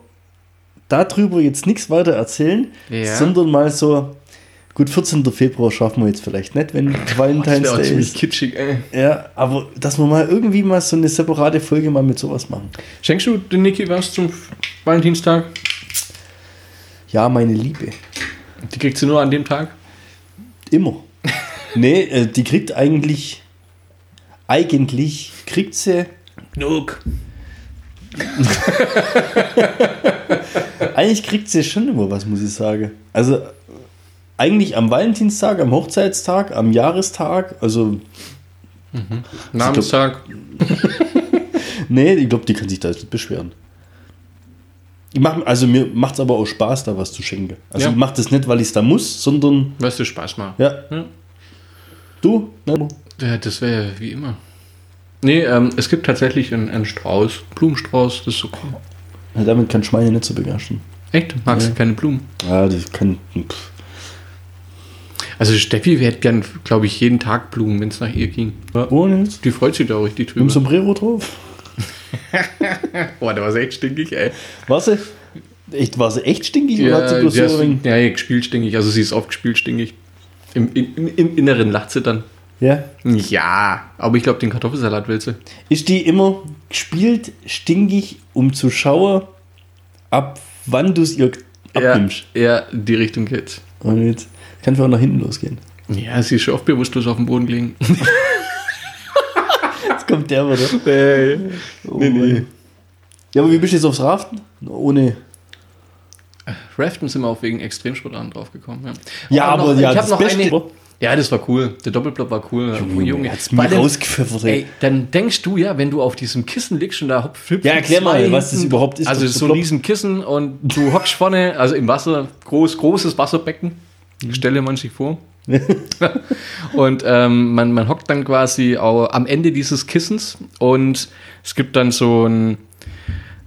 darüber jetzt nichts weiter erzählen, Ja. sondern mal so, gut, 14. Februar schaffen wir jetzt vielleicht nicht, wenn Valentine's Day ziemlich ist. kitschig, ey. Ja, aber dass wir mal irgendwie mal so eine separate Folge mal mit sowas machen. Schenkst du den Niki was zum Valentinstag? Ja, meine Liebe. Die kriegt sie nur an dem Tag? Immer. Nee, äh, die kriegt eigentlich, eigentlich kriegt sie Genug. Eigentlich kriegt sie schon immer was, muss ich sagen. Also eigentlich am Valentinstag, am Hochzeitstag, am Jahrestag, also Namenstag. nee, ich glaube, die kann sich da jetzt nicht beschweren. Ich mach, also mir macht es aber auch Spaß, da was zu schenken. Also Ja. ich mache das nicht, weil ich es da muss, sondern Weißt du, Spaß machen. ja. Ja. Du? Ne? Ja, das wäre ja wie immer. Nee, ähm, es gibt tatsächlich einen, einen Strauß, Blumenstrauß, das ist okay. Ja, damit kann Schweine nicht so begeistern. Echt? Magst du keine Blumen? Ja, das kann. pff. Also Steffi hätte gern, glaube ich, jeden Tag Blumen, wenn es nach ihr ging. Ohne jetzt. Die freut sich da auch richtig Mit dem drüber. Sombrero drauf. Boah, der war echt stinkig, ey. War sie? Echt, war sie echt stinkig oder hat sie Ja, bloß ja, so ja, ja, gespielt stinkig. Also sie ist oft gespielt stinkig. Im, im, im Inneren lacht sie dann. Ja. Ja, aber ich glaube, den Kartoffelsalat will sie. Ist die immer gespielt stinkig, um zu schauen, ab wann du es ihr abnimmst? Ja, ja, die Richtung geht's. Und jetzt kann es auch nach hinten losgehen. Ja, sie ist schon oft bewusstlos auf dem Boden gelegen. Jetzt kommt der wieder. nee, Oh, nee. Ja, aber wie bist du jetzt aufs Raften? Ohne. Raften sind wir auch wegen Extremsportarten draufgekommen. Ja, Ja, aber noch, ja, ich das habe noch Beste- eine. Ja, das war cool. Der Doppelblock war cool. Junge, hat's mir Vor allem- rausgepfiffert, ey. Dann denkst du ja, wenn du auf diesem Kissen liegst und da hüpfen Ja, erklär mal, zwei was das hinten- überhaupt ist, Also es so ein riesen Kissen und du hockst vorne, also im Wasser, groß, großes Wasserbecken. Mhm. Stelle man sich vor. und ähm, man, man hockt dann quasi auch am Ende dieses Kissens und es gibt dann so ein,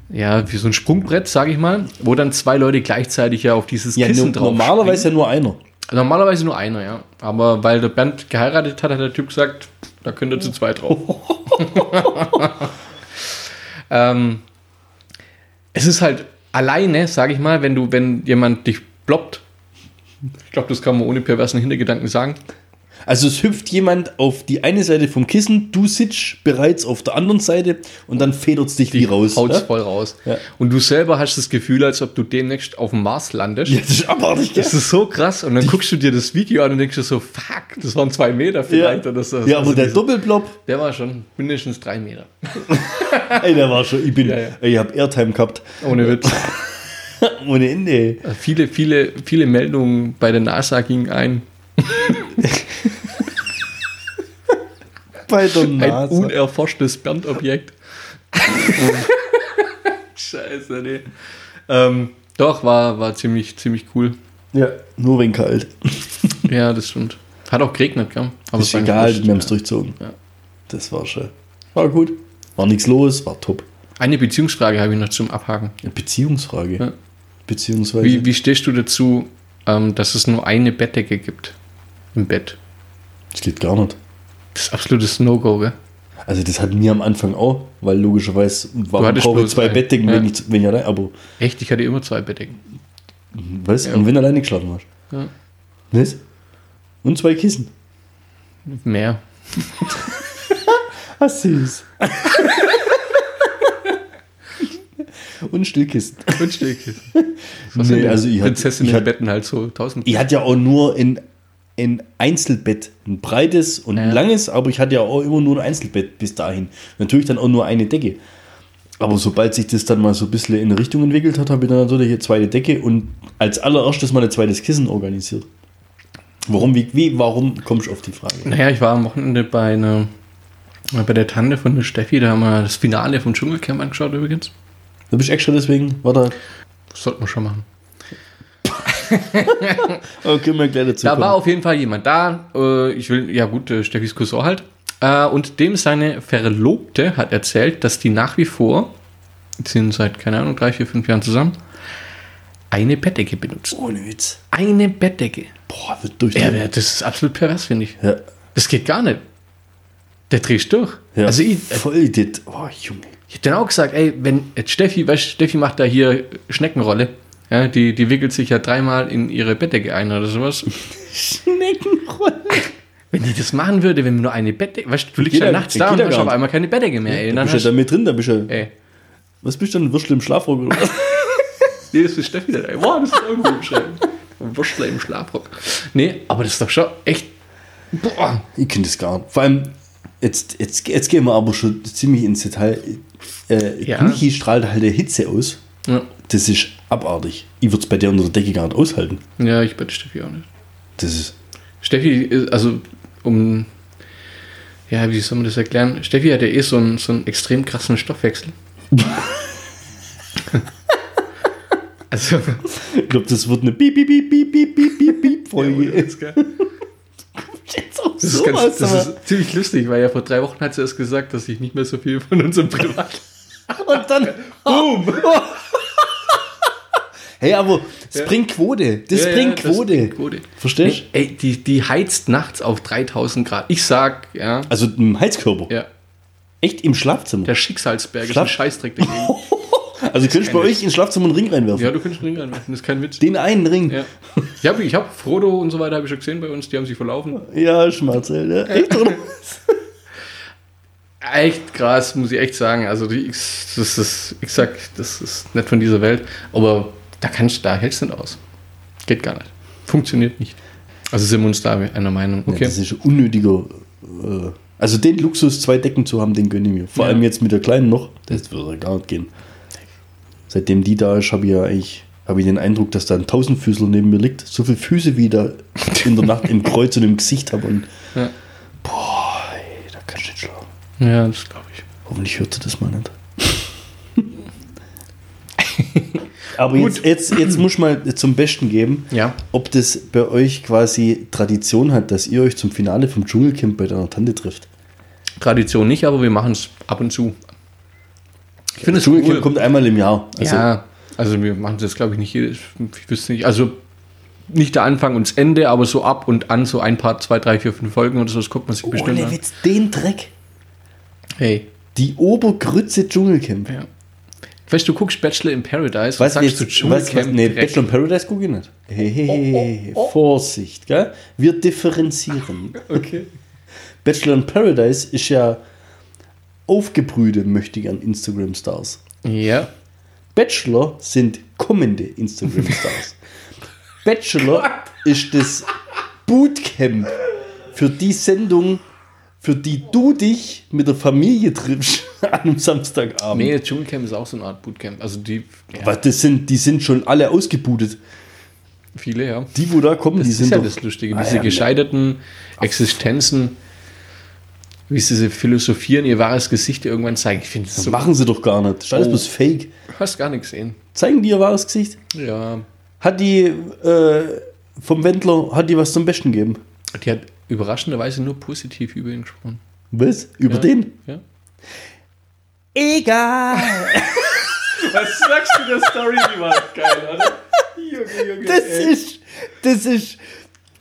ja, wie so ein Sprungbrett, sage ich mal, wo dann zwei Leute gleichzeitig ja auf dieses Ja, Kissen drauf normalerweise ja nur einer. Normalerweise nur einer, ja. Aber weil der Bernd geheiratet hat, hat der Typ gesagt, da könnt ihr zu zweit drauf. ähm, es ist halt alleine, sage ich mal, wenn du, wenn jemand dich bloppt. Ich glaube, das kann man ohne perversen Hintergedanken sagen. Also es hüpft jemand auf die eine Seite vom Kissen, du sitzt bereits auf der anderen Seite und dann federt es dich wie raus. Haut's Ja? voll raus. Ja. Und du selber hast das Gefühl, als ob du demnächst auf dem Mars landest. Ja, das ist abartig? Das ist so krass. Und dann guckst du dir das Video an und denkst dir so, fuck, das waren zwei Meter vielleicht. Oder so. ja, aber Also der diese- Doppelblob, Der war schon mindestens drei Meter. ey, der war schon, ich bin, Ja, ja. ey, ich hab Airtime gehabt. Ohne Witz. Ohne Ende. viele, viele, viele Meldungen bei der NASA gingen ein. Bei der Ein NASA. unerforschtes Bandobjekt. Scheiße, nee. Ähm, doch, war, war ziemlich, ziemlich cool. Ja, nur wegen kalt. Ja, das stimmt. Hat auch geregnet, gell? Aber ist egal, wir haben es durchzogen. Ja. Das war schön. War gut. War nichts los, war top. Eine Beziehungsfrage habe ich noch zum Abhaken. Eine Beziehungsfrage. Ja. Beziehungsweise. Wie, wie stehst du dazu, ähm, dass es nur eine Bettdecke gibt im Bett? Das geht gar nicht. Das ist absolutes No-Go, gell? Also das hatten wir am Anfang auch, weil logischerweise warum hattest brauche ich zwei eine. Bettdecken, Ja. wenn ich, wenn ich allein, aber Echt, ich hatte immer zwei Bettdecken. was? Ja. Und wenn du alleine geschlafen hast. Ja. Was? Und zwei Kissen. Mehr. Ah, süß. Und Stillkissen. Und Stillkissen. Nee, also ich hatte- Prinzessin in hatte- Betten halt so tausend. Ich hatte ja auch nur ein, ein Einzelbett, ein breites und ein Ja. langes, aber ich hatte ja auch immer nur ein Einzelbett bis dahin. Natürlich dann auch nur eine Decke. Aber sobald sich das dann mal so ein bisschen in eine Richtung entwickelt hat, habe ich dann natürlich eine zweite Decke und als allererstes mal ein zweites Kissen organisiert. Warum, wie, wie warum kommst du auf die Frage? Naja, ich war am Wochenende bei einer, bei der Tante von der Steffi, da haben wir das Finale vom Dschungelcamp angeschaut übrigens. Du bist extra deswegen, warte, Das sollten wir schon machen. okay, wir gleich dazu Da kommen. war auf jeden Fall jemand da. Äh, ich will, ja gut, äh, Steffis Cousin halt. Äh, und dem seine Verlobte hat erzählt, dass die nach wie vor, die sind seit, keine Ahnung, drei, vier, fünf Jahren zusammen, eine Bettdecke benutzen. Ohne Witz. Eine Bettdecke. Boah, wird durch. Ja, das ist absolut pervers, finde ich. ja. Das geht gar nicht. Der drehst durch. ja. Also ich, voll das. Oh, Junge. Ich hab dann auch gesagt, ey, wenn jetzt Steffi, weißt, Steffi macht da hier Schneckenrolle, ja, die, die wickelt sich ja dreimal in ihre Bettdecke ein oder sowas. Schneckenrolle. Wenn die das machen würde, wenn wir nur eine Bettdecke, weißt du, du liegst ja nachts da und hast auf einmal keine Bettdecke mehr, ey. Da Dann bist du ja da mit drin, da bist du. ey, Was bist du denn? Würstel im Schlafrock oder was? nee, das ist Steffi ey. Boah, das ist irgendwo beschreiben. Wurstler im Schlafrock. Nee, aber das ist doch schon echt, boah. Ich kenne das gar nicht. Vor allem, jetzt, jetzt, jetzt gehen wir aber schon ziemlich ins Detail. Äh, Ja. Niki strahlt halt eine Hitze aus. Ja, Das ist abartig. Ich würde es bei der unter der Decke gar nicht aushalten. ja ich bitte Steffi auch nicht. Das ist. Steffi, ist- also um, ja, wie soll man das erklären? Steffi hat ja eh so einen, so einen extrem krassen Stoffwechsel. also, Ich glaube, das wird eine Piep, Piep, Piep, Piep, Piep, Piep, Piep, Piep Folge. das Jetzt auch ist, ganz, das ist ziemlich lustig, weil ja vor drei Wochen hat sie erst gesagt, dass ich nicht mehr so viel von unserem Privat. Und dann. Boom! hey, aber es bringt Quote. Das Ja, ja, bringt das Quote. bringt Quote. Verstehst Nee, ey, die, die heizt nachts auf 3000 Grad. Ich sag, ja, Also im Heizkörper. ja, Echt im Schlafzimmer. der Schicksalsberg ist Schlaf- ein Scheißdreck dagegen. Also könntest du bei euch ins Schlafzimmer einen Ring reinwerfen. ja, du kannst einen Ring reinwerfen, das ist kein Witz. Den einen Ring. Ja. Ich habe ich hab Frodo und so weiter habe ich schon gesehen bei uns, die haben sich verlaufen. Ja, Schmerzel, ja. Echt, oder? Echt krass, muss ich echt sagen. Also die, das ist, ich sag, das ist nicht von dieser Welt, aber da kannst da hältst du nicht aus. Geht gar nicht. Funktioniert nicht. Also sind wir uns da einer Meinung. Ja, Okay. das ist unnötiger. Äh, also den Luxus, zwei Decken zu haben, den gönne ich mir. Vor Ja. allem jetzt mit der Kleinen noch. Das würde gar nicht gehen. Seitdem die da ist, habe ich ja eigentlich habe ich den Eindruck, dass da ein Tausendfüßler neben mir liegt. So viele Füße wie da in der Nacht im Kreuz und im Gesicht habe. Und Ja. boah, ey, da kannst du nicht schlafen. ja, das glaube ich. Hoffentlich hört sie das mal nicht. Aber jetzt, jetzt, jetzt muss ich mal zum Besten geben, Ja. ob das bei euch quasi Tradition hat, dass ihr euch zum Finale vom Dschungelcamp bei deiner Tante trifft. Tradition nicht, aber wir machen es ab und zu. Ich finde Das es Dschungelcamp cool. kommt einmal im Jahr. Also, ja, also wir machen es jetzt, glaube ich, nicht jedes. Ich wüsste nicht. Also nicht der Anfang und das Ende, aber so ab und an so ein paar, zwei, drei, vier, fünf Folgen oder so, das guckt man sich bestimmt ohne an. Witz, den Dreck. Hey, Die Obergrütze Dschungelcamp. ja. Weißt du, du guckst Bachelor in Paradise Was, und sagst jetzt, du was, was, Dschungelcamp nee. Bachelor in Paradise gucke ich nicht. Hey, hey, hey, Oh, Vorsicht, gell? Wir differenzieren. Okay. Bachelor in Paradise ist ja aufgebrühte, möchte ich an Instagram-Stars. Ja. Bachelor sind kommende Instagram-Stars. Bachelor ist das Bootcamp für die Sendung, für die du dich mit der Familie triffst an einem Samstagabend. Nee, Dschungelcamp ist auch so eine Art Bootcamp. Also die, ja, Was, das sind, die sind schon alle ausgebootet. viele, ja. Die, wo da kommen, Das die ist sind ja doch, das Lustige. Ah, Diese ja, gescheiterten Existenzen. wie sie philosophieren, ihr wahres Gesicht irgendwann zeigen. Ich finde das Das so. machen sie doch gar nicht. Das ist alles Oh. bloß Fake. Hast gar nicht gesehen. Zeigen die ihr wahres Gesicht? Ja. Hat die äh, vom Wendler, hat die was zum Besten gegeben? Die hat überraschenderweise nur positiv über ihn gesprochen. Was? Über Ja. den? Ja. Egal. Was sagst du der Story? Die war geil, oder? Junge, Junge. Das ist, das ist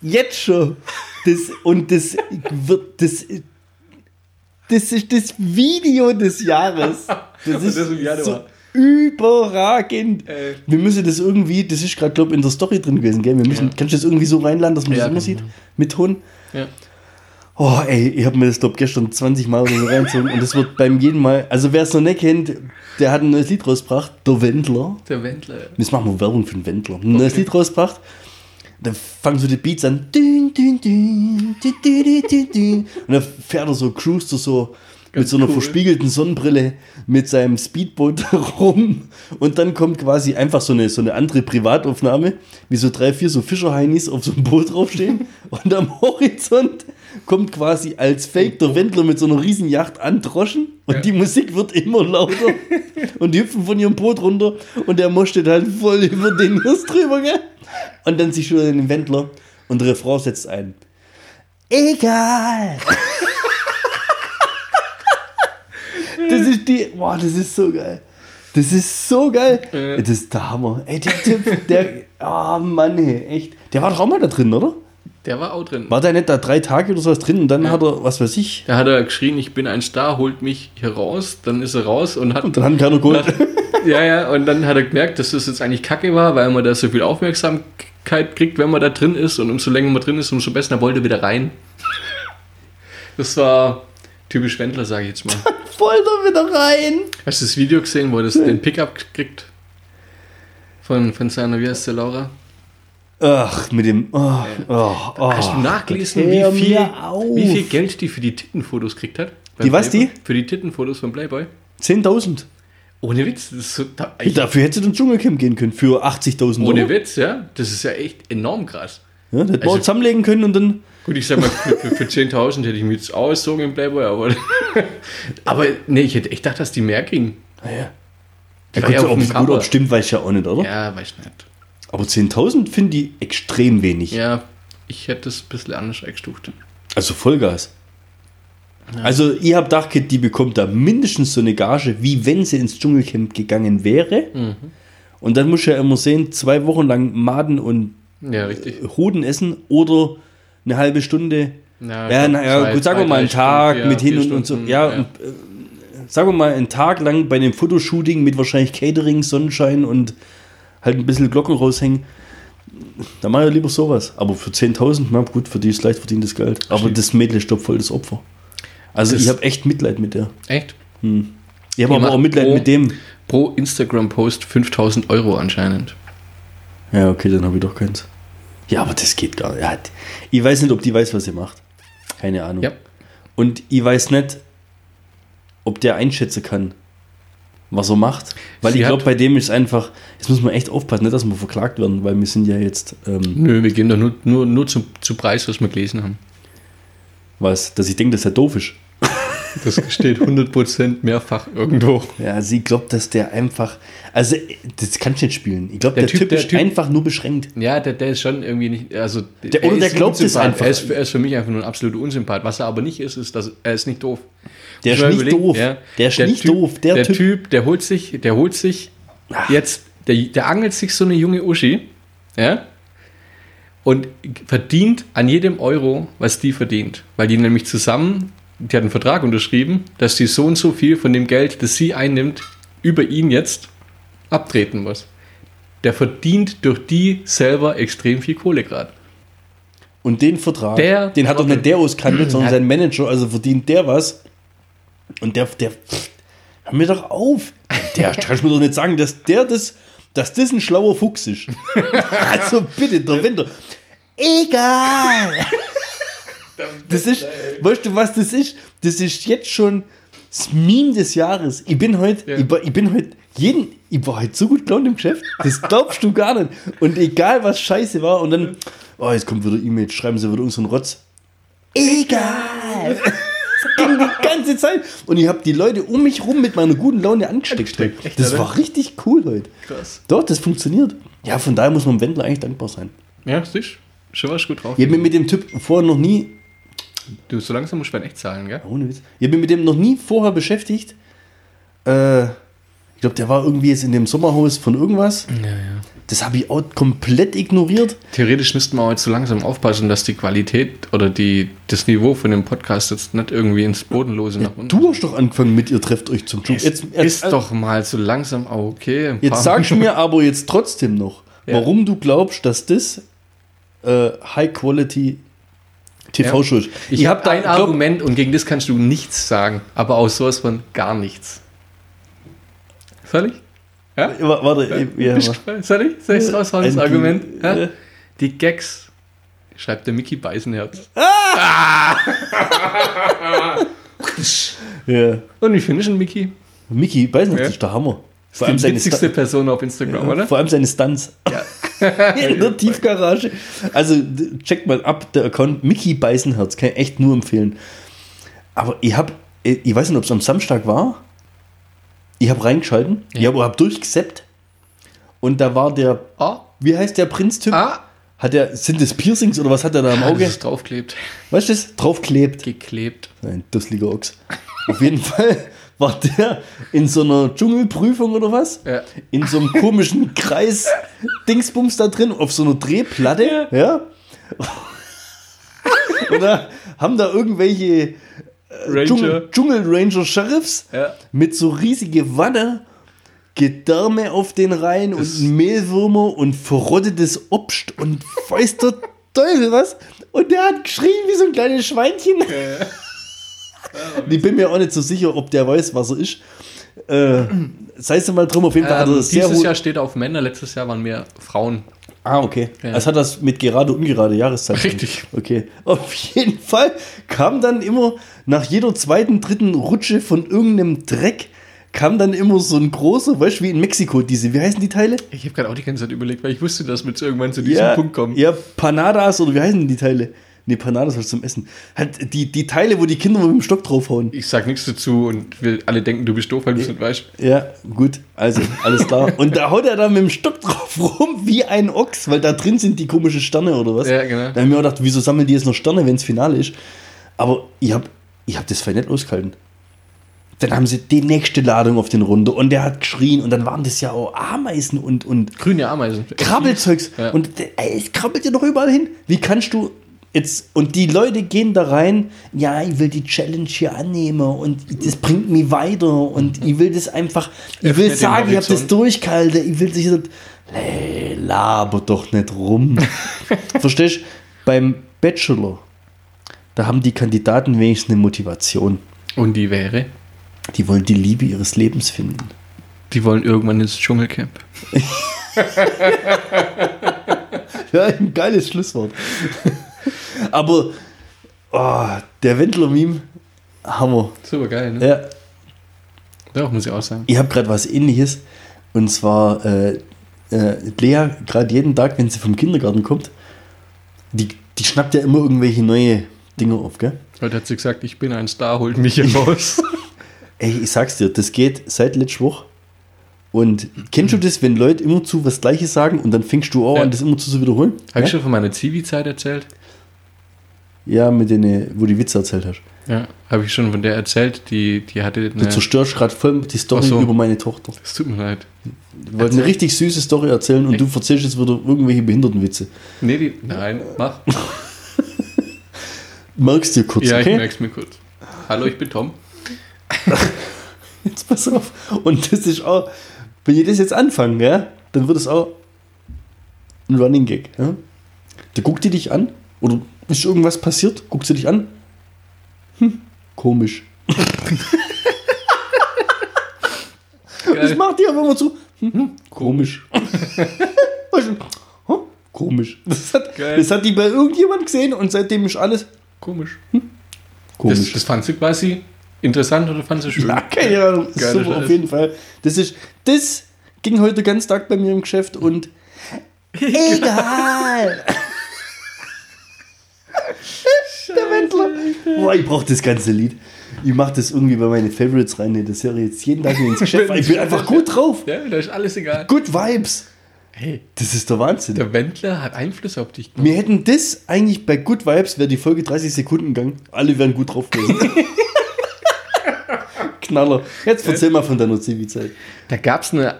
jetzt schon. Das, und das wird, das, das ist das Video des Jahres. Das ist das so überragend. Ey. Wir müssen das irgendwie, das ist gerade, glaube ich, in der Story drin gewesen, gell? Wir müssen, Ja. kannst du das irgendwie so reinladen, dass man Ja, das immer genau. sieht? Mit Ton? Ja. Oh, ey, ich habe mir das, glaube gestern 20 Mal oder so reingezogen und das wird beim jeden Mal, also wer es noch nicht kennt, der hat ein neues Lied rausgebracht, der Wendler. Der Wendler. Jetzt machen wir Werbung für den Wendler. Ein neues Lied rausgebracht. Dann fangen so die Beats an. Und dann fährt er so, cruist er so mit so einer cool. verspiegelten Sonnenbrille mit seinem Speedboot rum. Und dann kommt quasi einfach so eine, so eine andere Privataufnahme, wie so drei, vier so Fischerheinis auf so einem Boot draufstehen. Und am Horizont kommt quasi als Fake der Wendler mit so einer riesen Yacht androschen. Und Ja. die Musik wird immer lauter. und die hüpfen von ihrem Boot runter. Und der Mosch steht halt voll über den Nuss drüber, gell? Und dann sich schon den Wendler. Und der Refrain setzt ein. Egal. Das ist die. Boah, das ist so geil. Das ist so geil. Das ist der Hammer. Ey, der Typ, der. Oh Mann, ey, echt. Der war doch auch mal da drin, oder? Der war auch drin. War der nicht da drei Tage oder sowas drin und dann hat er, was weiß ich. Da hat er geschrien, ich bin ein Star, holt mich hier raus. Dann ist er raus und hat. Und dann hat keiner geholt. ja, ja, und dann hat er gemerkt, dass das jetzt eigentlich kacke war, weil man da so viel Aufmerksamkeit kriegt, wenn man da drin ist. Und umso länger man drin ist, umso besser. Er wollte wieder rein. Das war typisch Wendler, sage ich jetzt mal. Voll da wieder rein. Hast du das Video gesehen, wo er das, den Pickup kriegt? Von, von seiner, wie heißt der, Laura? Ach, mit dem. Oh, oh, oh. Hast du nachgelesen, wie viel, mir wie viel Geld die für die Tittenfotos kriegt hat? Die was, Playboy? die? Für die Tittenfotos von Playboy. 10.000. Ohne Witz. Das ist so, da, Dafür hätte sie den Dschungelcamp gehen können. Für 80.000 ohne Euro. Witz, ja. Das ist ja echt enorm krass. Ja, das hätte man Also- auch zusammenlegen können und dann. Gut, ich sag mal, für, für, für 10.000 hätte ich mich jetzt ausgezogen im Playboy, aber. aber nee, ich hätte echt gedacht, dass die mehr kriegen. Naja. Die Ja, war gut, ja auf ob, gut, ob stimmt, weiß ich ja auch nicht, oder? Ja, weiß nicht. Aber 10.000 finde ich extrem wenig. Ja, ich hätte es ein bisschen anders eingestuft. Also Vollgas. Also ich habe gedacht, die bekommt da mindestens so eine Gage, wie wenn sie ins Dschungelcamp gegangen wäre. Mhm. Und dann muss ja immer sehen, zwei Wochen lang Maden und Ja, richtig. Hoden essen oder eine halbe Stunde. Ja, Ja, ich glaub, naja, zwei- gut, sagen wir mal einen Tag Stunden, mit ja, hin und, und so. Ja, Und, äh, sagen wir mal einen Tag lang bei dem Fotoshooting mit wahrscheinlich Catering, Sonnenschein und halt ein bisschen Glocken raushängen. Da mache ich lieber sowas. Aber für 10.000, na gut, für die ist leicht verdientes Geld. Aber Stimmt. das Mädel ist doch voll das Opfer. Also Das- ich habe echt Mitleid mit der. Echt? Ich habe aber auch Mitleid pro- mit dem. Pro Instagram-Post 5000 Euro anscheinend. Ja, okay, dann habe ich doch keins. Ja, aber das geht gar nicht. Ja, ich weiß nicht, ob die weiß, was sie macht. Keine Ahnung. Ja. Und ich weiß nicht, ob der einschätzen kann, was er macht. Weil Sie ich glaube, bei dem ist einfach, jetzt muss man echt aufpassen, nicht, dass wir verklagt werden, weil wir sind ja jetzt, ähm, Nö, wir gehen doch nur, nur, nur zum, zu Preis, was wir gelesen haben. was, dass ich denke, dass er doof ist. Das steht 100% mehrfach irgendwo. Ja, sie glaubt, dass der einfach, also das kannst du nicht spielen. Ich glaube, Der der, Typ- Typ, der ist Typ- einfach nur beschränkt. Ja, der, der ist schon irgendwie nicht. Also, Der- er oder der glaubt es einfach. Er ist, er ist für mich einfach nur ein absoluter Unsympath. Was er aber nicht ist, ist, dass er ist nicht doof. Der ist nicht doof. Der ist nicht typ, doof. Der Der, Typ- typ, der holt sich, der holt sich jetzt, der, der angelt sich so eine junge Uschi, ja, und verdient an jedem Euro, was die verdient. Weil die nämlich zusammen, die hat einen Vertrag unterschrieben, dass die so und so viel von dem Geld, das sie einnimmt, über ihn jetzt abtreten muss. Der verdient durch die selber extrem viel Kohle gerade. Und den Vertrag, Der den hat doch nicht der ausgehandelt, sondern sein Manager, also verdient der was. Und der, der, hör mir doch auf. Der kannst du mir doch nicht sagen, dass der das, dass das ein schlauer Fuchs ist. also bitte, der Winter. Egal. Das ist, weißt du, was das ist? Das ist jetzt schon das Meme des Jahres. Ich bin heute, Ja. ich, war- ich bin heute jeden, ich war heute so gut gelaunt im Geschäft. Das glaubst du gar nicht. Und egal was scheiße war, und dann, oh, jetzt kommt wieder E-Mail, schreiben sie wieder unseren Rotz. Egal. Das ging ganze Zeit. Und ich habe die Leute um mich rum mit meiner guten Laune angesteckt. Echt, das war richtig cool heute. Krass. Doch, das funktioniert. Ja, von daher muss man dem Wendler eigentlich dankbar sein. Ja, du? Schon was gut drauf. Ich habe mich mit dem Typ vorher noch nie, Du, so langsam musst du echt zahlen, gell? ohne Witz, ich habe mich mit dem noch nie vorher beschäftigt. Äh, ich glaube, der war irgendwie jetzt in dem Sommerhaus von irgendwas. Ja, ja. Das habe ich auch komplett ignoriert. Theoretisch müssten wir auch jetzt so langsam aufpassen, dass die Qualität oder die, das Niveau von dem Podcast jetzt nicht irgendwie ins Bodenlose nach unten. Du hast doch angefangen mit, ihr trefft euch zum Job. Ist, Jetzt, ist jetzt, doch mal so langsam auch okay. Jetzt sagst du mir aber jetzt trotzdem noch, Ja. warum du glaubst, dass das äh, High-Quality TV-Show ist. Ich habe da- ein glaub- Argument und gegen das kannst du nichts sagen, aber aus sowas von gar nichts. Soll ich? Ja? Wa- Warte, ich- ja? Soll ich? Soll ich raushauen, das Argument? Ja? Die Gags schreibt der Mickey Beisenherz. ja. Und wie findest du Mickey? Mickey, nicht, Ja. ist der Hammer. Vor Die allem, seine witzigste Sta- Person auf Instagram, oder? vor allem seine Stunts. In der Tiefgarage. Also checkt mal ab, der Account Mickey Beisenherz, kann ich echt nur empfehlen. Aber ich habe, ich weiß nicht, ob es am Samstag war. Ich habe reingeschalten, ich habe hab durchgeseppt. Und da war der, Ah, wie heißt der Prinztyp? ah. Hat der, sind das Piercings oder was hat er da im Das Auge? ist draufklebt. Weißt du das? Draufklebt. Geklebt. Ein dusseliger Ochs. Auf jeden Fall war der in so einer Dschungelprüfung oder was? Ja. In so einem komischen Kreis Dingsbums da drin, auf so einer Drehplatte. Ja. Und da haben da irgendwelche Ranger. Dschungel, Dschungel-Ranger Sheriffs Ja. mit so riesige Wanne, Gedärme auf den Reihen und Mehlwürmer und verrottetes Obst und weiß der Teufel was. Und der hat geschrien wie so ein kleines Schweinchen. Ich bin mir auch nicht so sicher, ob der weiß, was er ist. Äh, sei es mal drum, auf jeden Fall hat er Ähm, das sehr dieses Jahr steht auf Männer, letztes Jahr waren mehr Frauen. Ah, okay. Ja. Also hat das mit gerade ungerade Jahreszeit. Richtig. Okay. Auf jeden Fall kam dann immer nach jeder zweiten, dritten Rutsche von irgendeinem Dreck kam dann immer so ein großer, weißt du, wie in Mexiko diese, wie heißen die Teile? Ich habe gerade auch die ganze Zeit überlegt, weil ich wusste, dass wir irgendwann zu diesem Punkt kommen. Ja, Panadas oder wie heißen die Teile? Nee, Panadas was zum Essen. Halt die, die Teile, wo die Kinder mit dem Stock draufhauen. Ich sag nichts dazu und wir alle denken, du bist doof, weil du es nicht weißt. Ja, gut, also, alles klar. Und da haut er da mit dem Stock drauf rum wie ein Ochs, weil da drin sind die komischen Sterne oder was. Ja, genau. Da haben wir auch gedacht, wieso sammeln die jetzt noch Sterne, wenn es Finale ist? Aber ich habe ich hab das voll nicht ausgehalten. Dann haben sie die nächsteLadung auf den runter und der hat geschrien und dann waren das ja auch Ameisen und, und Grüne Ameisen. Krabbelzeugs. Ja. Und ey, es krabbelt ja doch überall hin. Wie kannst du jetzt, und die Leute gehen da rein, ja, ich will die Challenge hier annehmen und das bringt mich weiter und ich will das einfach, ich will sagen, ich habe das durchgehalten, ich will sich so, hey, laber doch nicht rum. Verstehst? Beim Bachelor, da haben die Kandidaten wenigstens eine Motivation. Und die wäre, Die wollen die Liebe ihres Lebens finden. die wollen irgendwann ins Dschungelcamp. Ja, ein geiles Schlusswort. Aber oh, der Wendler-Meme, Hammer. Super geil, ne? Ja, Doch, muss ich auch sagen. ich habe gerade was ähnliches. Und zwar, äh, äh, Lea, gerade jeden Tag, wenn sie vom Kindergarten kommt, die, die schnappt ja immer irgendwelche neue Dinge auf, gell? Heute hat sie gesagt, ich bin ein Star, holt mich hier raus. Ey, ich sag's dir, das geht seit letzter Woche. Und kennst du das, wenn Leute immer zu was Gleiches sagen und dann fängst du auch Ja. an, das immer zu wiederholen? Habe ja? ich schon von meiner Zivi-Zeit erzählt? Ja, mit denen, wo du die Witze erzählt hast. Ja, habe ich schon von der erzählt. Die, die hatte Du zerstörst gerade voll die Story so. über meine Tochter. Es tut mir leid. Ich wollte eine richtig süße Story erzählen und du erzählst jetzt wieder irgendwelche Behindertenwitze. Nee, die, nein, mach. Merkst dir kurz, Ja, ich okay? merk's mir kurz. Hallo, ich bin Tom. Jetzt pass auf. Und das ist auch, wenn ich das jetzt anfange, ja, dann wird es auch ein Running Gag. Ja? Da guckt die dich an oder ist irgendwas passiert, guckt sie dich an. Hm, komisch. Das Geil. macht die aber immer zu. Hm, hm, komisch. Hm, komisch. Das hat, Geil. das hat die bei irgendjemand gesehen und seitdem ist alles Komisch. komisch. Das, das fand sie quasi interessant oder fand sie schön? Ja, keine Ahnung. Geile Super, Scheiße. auf jeden Fall. Das ist, das ging heute ganzen Tag bei mir im Geschäft und egal. Der Wendler. Boah, ich brauche das ganze Lied. Ich mache das irgendwie bei meinen Favorites rein in der Serie jetzt jeden Tag ins Geschäft. Ich bin einfach gut drauf. Ja, da ist alles egal. Good Vibes. Hey, Das ist der Wahnsinn. der Wendler hat Einfluss auf dich. Wir hätten das eigentlich bei Good Vibes, wäre die Folge 30 Sekunden gegangen. Alle wären gut drauf gewesen. Knaller. Jetzt erzähl mal von deiner Zivi-Zeit. Da gab es eine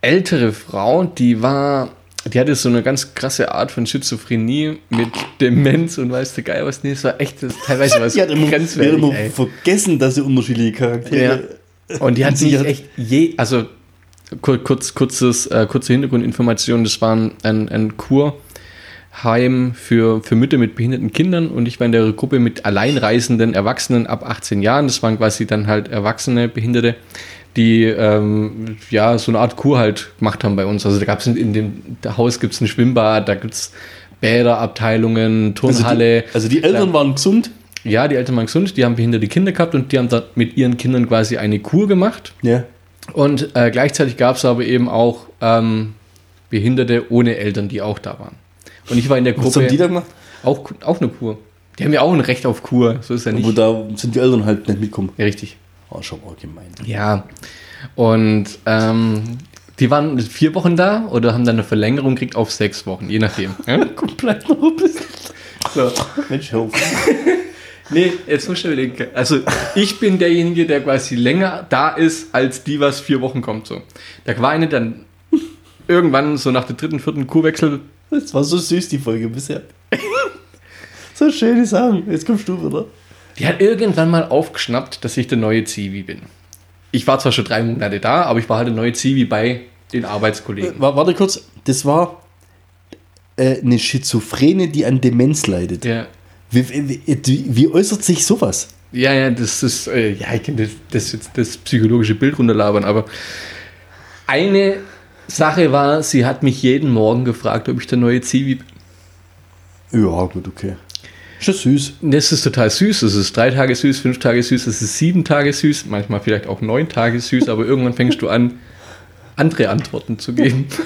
ältere Frau, die war, die hatte so eine ganz krasse Art von Schizophrenie mit Demenz und weißt du geil was, nee, es war echt das, teilweise was Die hat immer, die hat grenzwertig, immer ey. vergessen, dass sie unterschiedliche Charaktere. Und die hat sich echt je, also kur- kurz, kurzes, äh, kurze Hintergrundinformation, das war ein, ein, ein Kurheim für, für Mütter mit behinderten Kindern und ich war in der Gruppe mit alleinreisenden Erwachsenen ab 18 Jahren, das waren quasi dann halt erwachsene Behinderte, die ähm, ja so eine Art Kur halt gemacht haben bei uns. Also da gab es in, in dem Haus gibt es ein Schwimmbad, da gibt es Bäderabteilungen, Also Turnhalle. die, also die Eltern waren gesund. Ja, die Eltern waren gesund, die haben behinderte Kinder gehabt und die haben da mit ihren Kindern quasi eine Kur gemacht. Ja. Und äh, gleichzeitig gab es aber eben auch ähm, Behinderte ohne Eltern, die auch da waren. Und ich war in der Was haben die da Gruppe gemacht? auch, auch eine Kur. Die haben ja auch ein Recht auf Kur, so ist ja nicht. Wo da sind die Eltern halt nicht mitgekommen. Ja, richtig. Oh, schon mal gemein. Ja. Und ähm, die waren vier Wochen da oder haben dann eine Verlängerung gekriegt auf sechs Wochen, je nachdem. Ja? Bleib noch ein bisschen. So. Mensch. Nee, jetzt muss ich überlegen. Also ich bin derjenige, der quasi länger da ist, als die, was vier Wochen kommt. So. Da war eine dann irgendwann so nach der dritten, vierten Kurwechsel. Das war so süß, die Folge bisher. so schöne Sachen. Jetzt kommst du wieder. Die hat irgendwann mal aufgeschnappt, dass ich der neue Zivi bin. Ich war zwar schon drei Monate da, aber ich war halt der neue Zivi bei den Arbeitskollegen. Wa- Warte kurz. Das war äh, eine Schizophrene, die an Demenz leidet. Ja, Wie, wie, wie, wie äußert sich sowas? ja, ja das ist, äh, ja, ich kann das, das, jetzt das psychologische Bild runterlabern, aber eine Sache war, sie hat mich jeden Morgen gefragt, ob ich der neue Zivi bin. Ja, gut, okay. Ist das süß. Das ist total süß. Es ist drei Tage süß, fünf Tage süß, es ist sieben Tage süß, manchmal vielleicht auch neun Tage süß, aber irgendwann fängst du an, andere Antworten zu geben.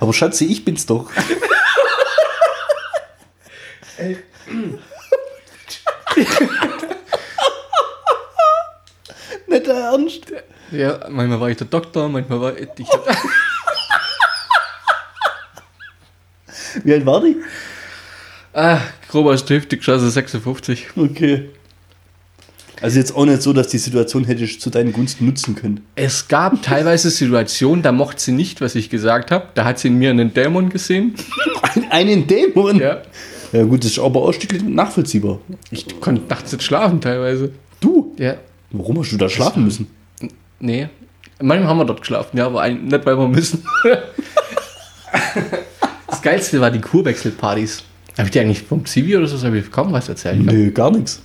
Aber Schatzi, ich bin's doch. Nicht der Ernst. Ja, manchmal war ich der Doktor, manchmal war ich. ich Wie alt war die? ah, grober Stift, die Klasse 56. Okay. Also jetzt auch nicht so, dass die Situation hättest zu deinen Gunsten nutzen können. Es gab teilweise Situationen, da mochte sie nicht, was ich gesagt habe. Da hat sie in mir einen Dämon gesehen. Ein- Einen Dämon? Ja. Ja gut, das ist aber auch ein Stück nachvollziehbar. Ich konnte nachts nicht schlafen teilweise. Du? Ja. Warum hast du da schlafen müssen? Nee. Manchmal haben wir dort geschlafen, ja, aber nicht, weil wir müssen. das Geilste war die Kurwechselpartys. Habe ich dir eigentlich vom Zivi oder so, habe ich kaum was erzählt. Nö, gar nichts.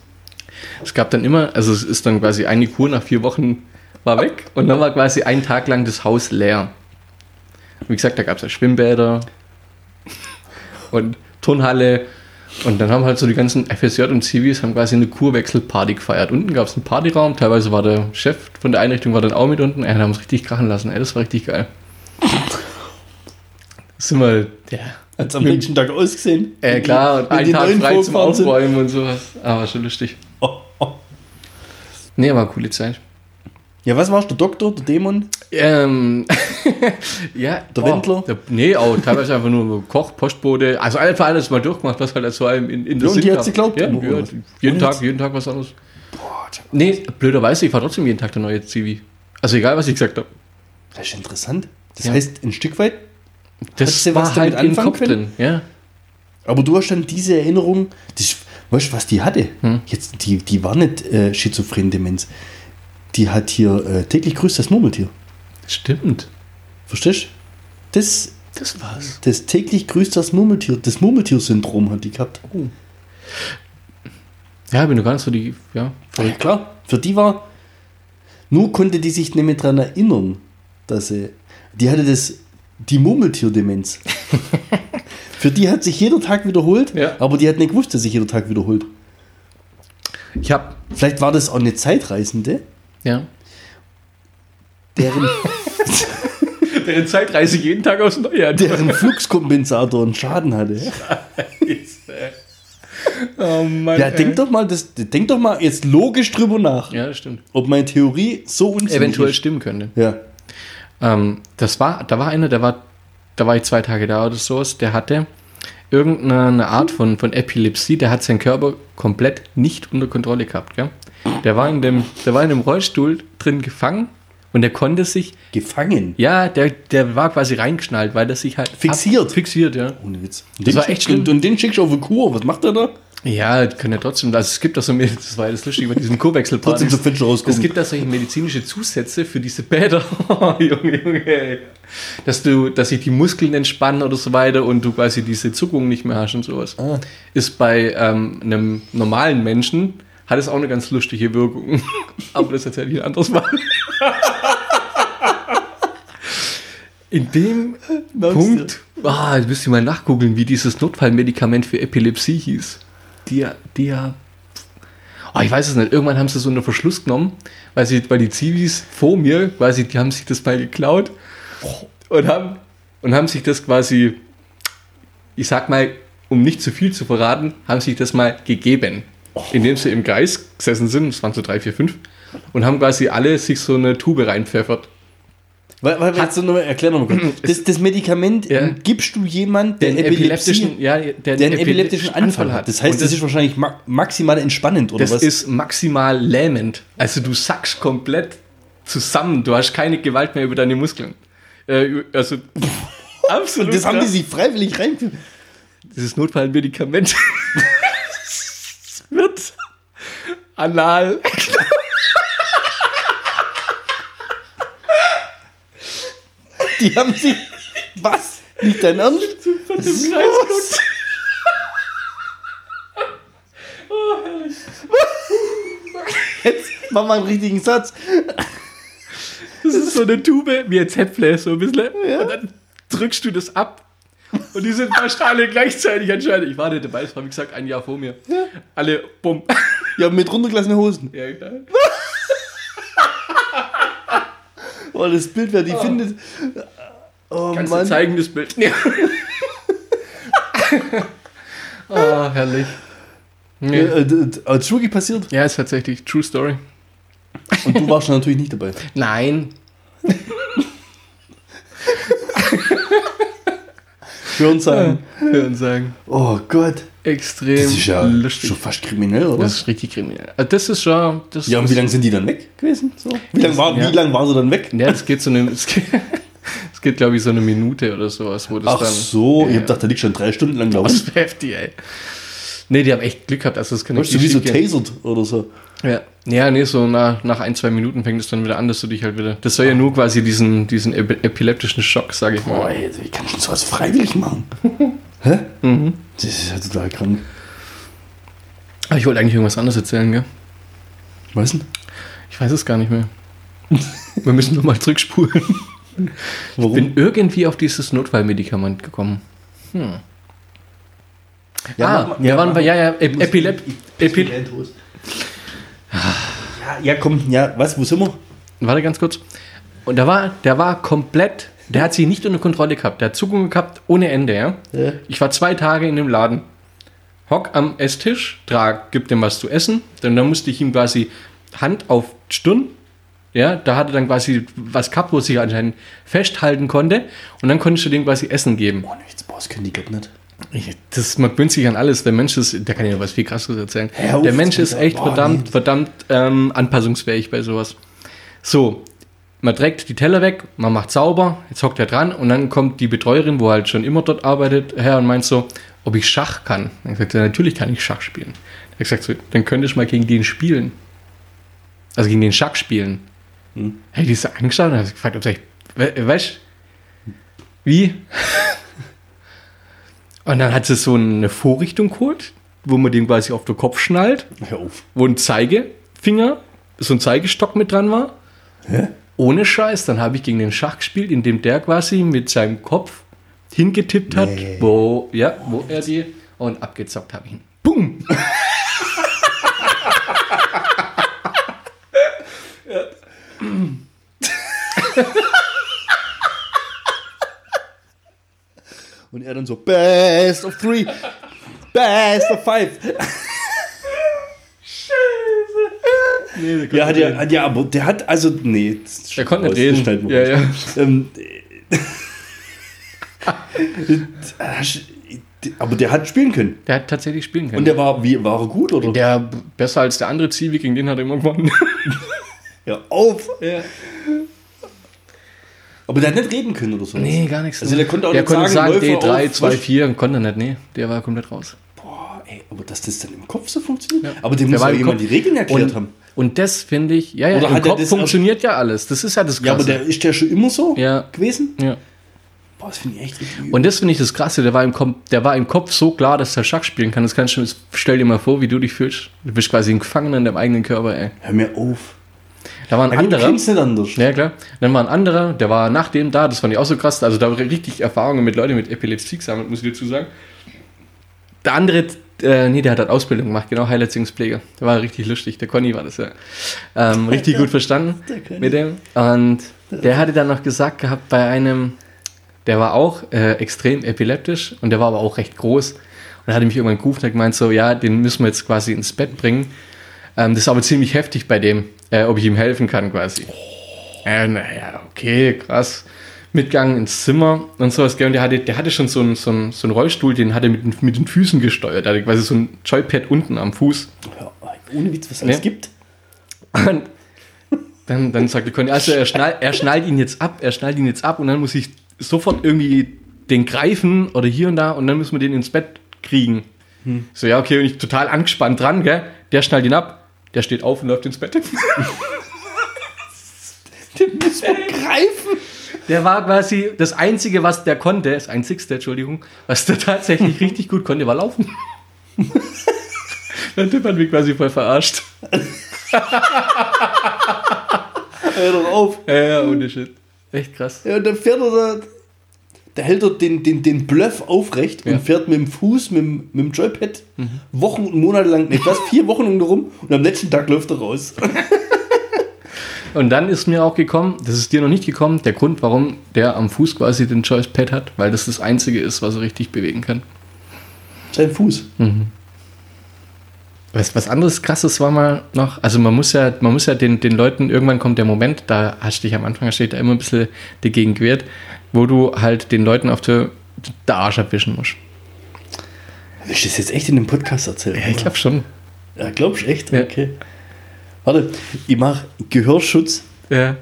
Es gab dann immer, also es ist dann quasi eine Kur nach vier Wochen war weg und dann war quasi ein Tag lang das Haus leer. Wie gesagt, da gab es ja Schwimmbäder und Turnhalle und dann haben halt so die ganzen FSJ und Zivis haben quasi eine Kurwechselparty gefeiert. Unten gab es einen Partyraum, teilweise war der Chef von der Einrichtung war dann auch mit unten. Da haben uns richtig krachen lassen, ey, das war richtig geil. Sind wir, ja, Hat's am nächsten Tag ausgesehen? äh, klar, und einen Tag neuen frei zum? Aufräumen und sowas. Aber schon lustig. Oh, oh. Nee, war eine coole Zeit. Ja, was warst du? Der Doktor, der Dämon? Ähm, ja. Der Wendler? Der, nee, auch teilweise einfach nur Koch, Postbote. Also einfach alles mal durchgemacht, was halt so einem in, in der Ja, und die hat sie geglaubt, Ja, ja, jeden Tag, jetzt- jeden Tag was anderes. Nee, blöderweise, ich war trotzdem jeden Tag der neue Zivi. Also egal, was ich gesagt habe. Das ist interessant. Das Ja. heißt, ein Stück weit, Das du war was damit halt im Kopf drin. Ja. aber du hast dann diese Erinnerung, das, weißt du, was die hatte? Hm. Jetzt, die, die war nicht äh, schizophren Demenz. Die hat hier äh, täglich grüßt das Murmeltier. Stimmt. Verstehst du? Das, Das war's. das täglich grüßt das Murmeltier. Das Murmeltier-Syndrom hat die gehabt. Ja, bin du gar nicht so die, ja. Ja, klar. Für die war. Nur konnte die sich nicht mehr daran erinnern, dass sie. Die hatte das. Die Murmeltier-Demenz. Für die hat sich jeder Tag wiederholt, Ja. aber die hat nicht gewusst, dass sich jeder Tag wiederholt. Ich hab, Vielleicht war das auch eine Zeitreisende, ja. deren, Der Zeitreise jeden Tag aufs Neue. deren Fluxkompensator einen Schaden hatte. Oh Mann. Ja, denk doch mal, das, denk doch mal jetzt logisch drüber nach, Ja, das stimmt. ob meine Theorie so unsinnig Eventuell stimmen könnte. Ja. Ähm, das war, da war einer, der war, da war ich zwei Tage da oder so, der hatte irgendeine Art von, von Epilepsie, der hat seinen Körper komplett nicht unter Kontrolle gehabt, gell? Der war in dem, der war in dem Rollstuhl drin gefangen und der konnte sich, Gefangen. ja, der, der war quasi reingeschnallt, weil der sich halt Fixiert. Ab, fixiert, ja. Ohne Witz. Das war schick- echt schlimm. Und, und den schickst du auf eine Kur. Was macht er da? Ja, können ja trotzdem, also es gibt doch so, das war ja das Lustige bei diesen. Trotzdem Fenster rausgucken. Es gibt da solche medizinische Zusätze für diese Bäder. Junge, Junge, ey. Dass du, dass sich die Muskeln entspannen oder so weiter und du quasi diese Zuckung nicht mehr hast und sowas. Ah. Ist bei ähm, einem normalen Menschen, hat es auch eine ganz lustige Wirkung. Aber das erzähle ich ein anderes Mal. In dem Merkst Punkt, ah, jetzt müsst ihr mal nachgoogeln, wie dieses Notfallmedikament für Epilepsie hieß. Dia, Dia, Oh, ich weiß es nicht. Irgendwann haben sie so einen Verschluss genommen, weil, sie, weil die Zivis vor mir quasi, die haben sich das mal geklaut und haben, und haben sich das quasi, ich sag mal, um nicht zu viel zu verraten, haben sich das mal gegeben. Indem sie im Kreis gesessen sind, es waren so drei, vier, fünf, und haben quasi alle sich so eine Tube reinpfeffert. Weil, weil, jetzt noch mal, erklär mal kurz. Das, das Medikament Ja. gibst du jemand, der, Epilepsie, epileptischen, ja, der, der einen epileptischen Anfall hat. Das heißt, Und das ist wahrscheinlich ma maximal entspannend, oder Das was? ist maximal lähmend. Also du sackst komplett zusammen. Du hast keine Gewalt mehr über deine Muskeln. Äh, also absolut. das haben die sich freiwillig reingeführt. Dieses Notfallmedikament wird anal. Die haben sich. Was? Nicht dein Ernst? Das ist was? Jetzt mach mal einen richtigen Satz. Das ist so eine Tube wie ein Zäpfle, so ein bisschen. Und dann drückst du das ab. Und die sind fast alle gleichzeitig anscheinend. Ich war nicht dabei, das war wie gesagt ein Jahr vor mir. Alle, bumm. Ja, mit runtergelassenen Hosen. Ja, klar. Oh, das Bild, wer die findet. Oh Kannst du Mann. zeigen, das Bild? Ja. oh, herrlich. Nee. äh, d- aber ist wirklich passiert. Ja, ist tatsächlich True Story. Und du warst natürlich nicht dabei. Nein. Hören sagen. Hören sagen. Oh Gott. Extrem Das ist ja lustig. schon fast kriminell, oder? Das ist richtig kriminell. Also das ist schon. Das, ja, und wie lange sind die dann weg gewesen? So? Wie lange war, Ja. wie lang waren sie dann weg? Ja, es geht so eine. Es geht, es geht glaube ich, so eine Minute oder sowas, wo das Ach dann. so, ja, ich hab gedacht, da liegt schon drei Stunden lang da Das rum. wäre heftig, ey. Nee, die haben echt Glück gehabt. Also, das kann Weißt du, wie so tasert oder so. Ja, ja nee, so nach, nach ein, zwei Minuten fängt es dann wieder an, dass du dich halt wieder. Das soll ja nur quasi diesen, diesen ep epileptischen Schock, sage ich Boah, mal. ey, wie kann schon sowas freiwillig machen? Hä? Mhm. Das ist ja total krank. Aber ich wollte eigentlich irgendwas anderes erzählen, gell? Was denn? Ich weiß es gar nicht mehr. Wir müssen nochmal zurückspulen. Warum? Bin irgendwie auf dieses Notfallmedikament gekommen. Hm. Ja, ah, mal- wir ja, waren mal. ja, ja, Ep Epilep Epi Ja, ja, komm, ja, was, wo sind wir? Warte ganz kurz. Und der war, der war komplett, der hat sich nicht unter Kontrolle gehabt. Der hat Zuckungen gehabt ohne Ende, ja. Ja. Ich war zwei Tage in dem Laden. Hock am Esstisch, trag, gib dem was zu essen. Dann, dann musste ich ihm quasi Hand auf Stirn. Ja, da hatte dann quasi was gehabt, wo sich anscheinend festhalten konnte. Und dann konntest du dem quasi Essen geben. Boah, jetzt boah, das können die nicht. Ich- Das, man gewöhnt sich an alles. Der Mensch ist, der kann ja was viel krasseres erzählen. Auf, der Mensch ist echt boah, verdammt, nee. verdammt ähm, anpassungsfähig bei sowas. So, man trägt die Teller weg, man macht sauber, jetzt hockt er dran und dann kommt die Betreuerin, wo halt schon immer dort arbeitet, her und meint so, ob ich Schach kann. Dann sagt er, natürlich kann ich Schach spielen. Er gesagt, so, dann könnte ich mal gegen den spielen. Also gegen den Schach spielen. Hm. Hey, die ist so angeschaut und hat gefragt, ob ich, we weißt wie? Und dann hat sie so eine Vorrichtung geholt, wo man den quasi auf den Kopf schnallt, Hör auf. wo ein Zeigefinger, so ein Zeigestock mit dran war. Hä? Ohne Scheiß, dann habe ich gegen den Schach gespielt, indem der quasi mit seinem Kopf hingetippt hat, Nee. wo, ja, wo er die und abgezockt habe ich ihn. Boom! Und er dann so, best of three. Best of five. Nee, Ja, hat ja, hat ja, aber der hat, also, nee. Der konnte nicht reden. wir Ja, ja. Ähm, aber der hat spielen können. Der hat tatsächlich spielen können. Und der war, wie, war er gut, oder? der besser als der andere Zivi, gegen den hat er immer gewonnen. ja, auf. Ja. Aber der hat nicht reden können oder so. Nee, gar nichts. Also der konnte auch der nicht konnte sagen, sagen, Läufer D3, auf, 2, frisch. 4, konnte er nicht. Nee, der war komplett raus. Boah, ey, aber dass das dann im Kopf so funktioniert? Ja. Aber dem Der muss ja jemand Kopf. die Regeln erklärt und, haben. Und das finde ich, ja, ja, Oder im Kopf funktioniert ja alles. Das ist ja das Krasse. Ja, aber der, ist der schon immer so Ja. gewesen? ja. Boah, das finde ich echt richtig übel. Und das finde ich das Krasse, der war, im Kom der war im Kopf so klar, dass er Schach spielen kann. Das kannst du, stell dir mal vor, wie du dich fühlst. Du bist quasi ein Gefangener in deinem eigenen Körper, ey. Hör mir auf. Da war ein Ja, anderer. nicht anders. Ja, klar. Dann war ein anderer, der war nach dem da, das fand ich auch so krass. Also da war richtig Erfahrungen mit Leuten mit Epilepsie gesammelt, muss ich dazu sagen. Der andere, äh, nee, der hat halt Ausbildung gemacht, genau, Heilerziehungspfleger. Der war richtig lustig, der Conny war das ja. Ähm, richtig gut verstanden mit dem. Und der hatte dann noch gesagt gehabt, bei einem, der war auch äh, extrem epileptisch und der war aber auch recht groß. Und er hatte mich irgendwann gerufen und hat gemeint so, ja, den müssen wir jetzt quasi ins Bett bringen. Ähm, das ist aber ziemlich heftig bei dem, äh, ob ich ihm helfen kann quasi. Äh, naja, okay, krass. Mitgang ins Zimmer und sowas. gell, Und der hatte, der hatte schon so einen, so, einen, so einen Rollstuhl, den hat er mit, den- mit den Füßen gesteuert. Der hatte quasi so ein Joypad unten am Fuß. Ja, ohne Witz, was es alles Nee. gibt. Und dann, dann sagte Conny, also er, schnall, er schnallt ihn jetzt ab, er schnallt ihn jetzt ab und dann muss ich sofort irgendwie den greifen oder hier und da und dann müssen wir den ins Bett kriegen. So, ja, okay, und ich total angespannt dran, gell? Der schnallt ihn ab, der steht auf und läuft ins Bett. Den muss man greifen. Der war quasi das Einzige, was der konnte, das Einzigste, Entschuldigung, was der tatsächlich richtig gut konnte, war laufen. Der Typ hat mich quasi voll verarscht. Hör doch auf. Ja, ja, ohne Shit. Echt krass. Ja, und dann fährt er da. Der hält dort den, den, den Bluff aufrecht Ja. und fährt mit dem Fuß, mit, dem- mit dem Joypad Wochen und Monate lang, nicht was, vier Wochen lang rum und am letzten Tag läuft er raus. Und dann ist mir auch gekommen, das ist dir noch nicht gekommen, der Grund, warum der am Fuß quasi den Joypad hat, weil das das Einzige ist, was er richtig bewegen kann. Sein Fuß. Was, was anderes krasses war mal noch, also man muss ja, man muss ja den, den Leuten, irgendwann kommt der Moment, da hast du dich am Anfang steht da immer ein bisschen dagegen gewehrt, wo du halt den Leuten auf der, der Arsch abwischen musst. Willst du das jetzt echt in dem Podcast erzählen? Ja, ich glaube schon. Ja, glaubst du echt? Ja. Warte, ich mache Gehörschutz Ja,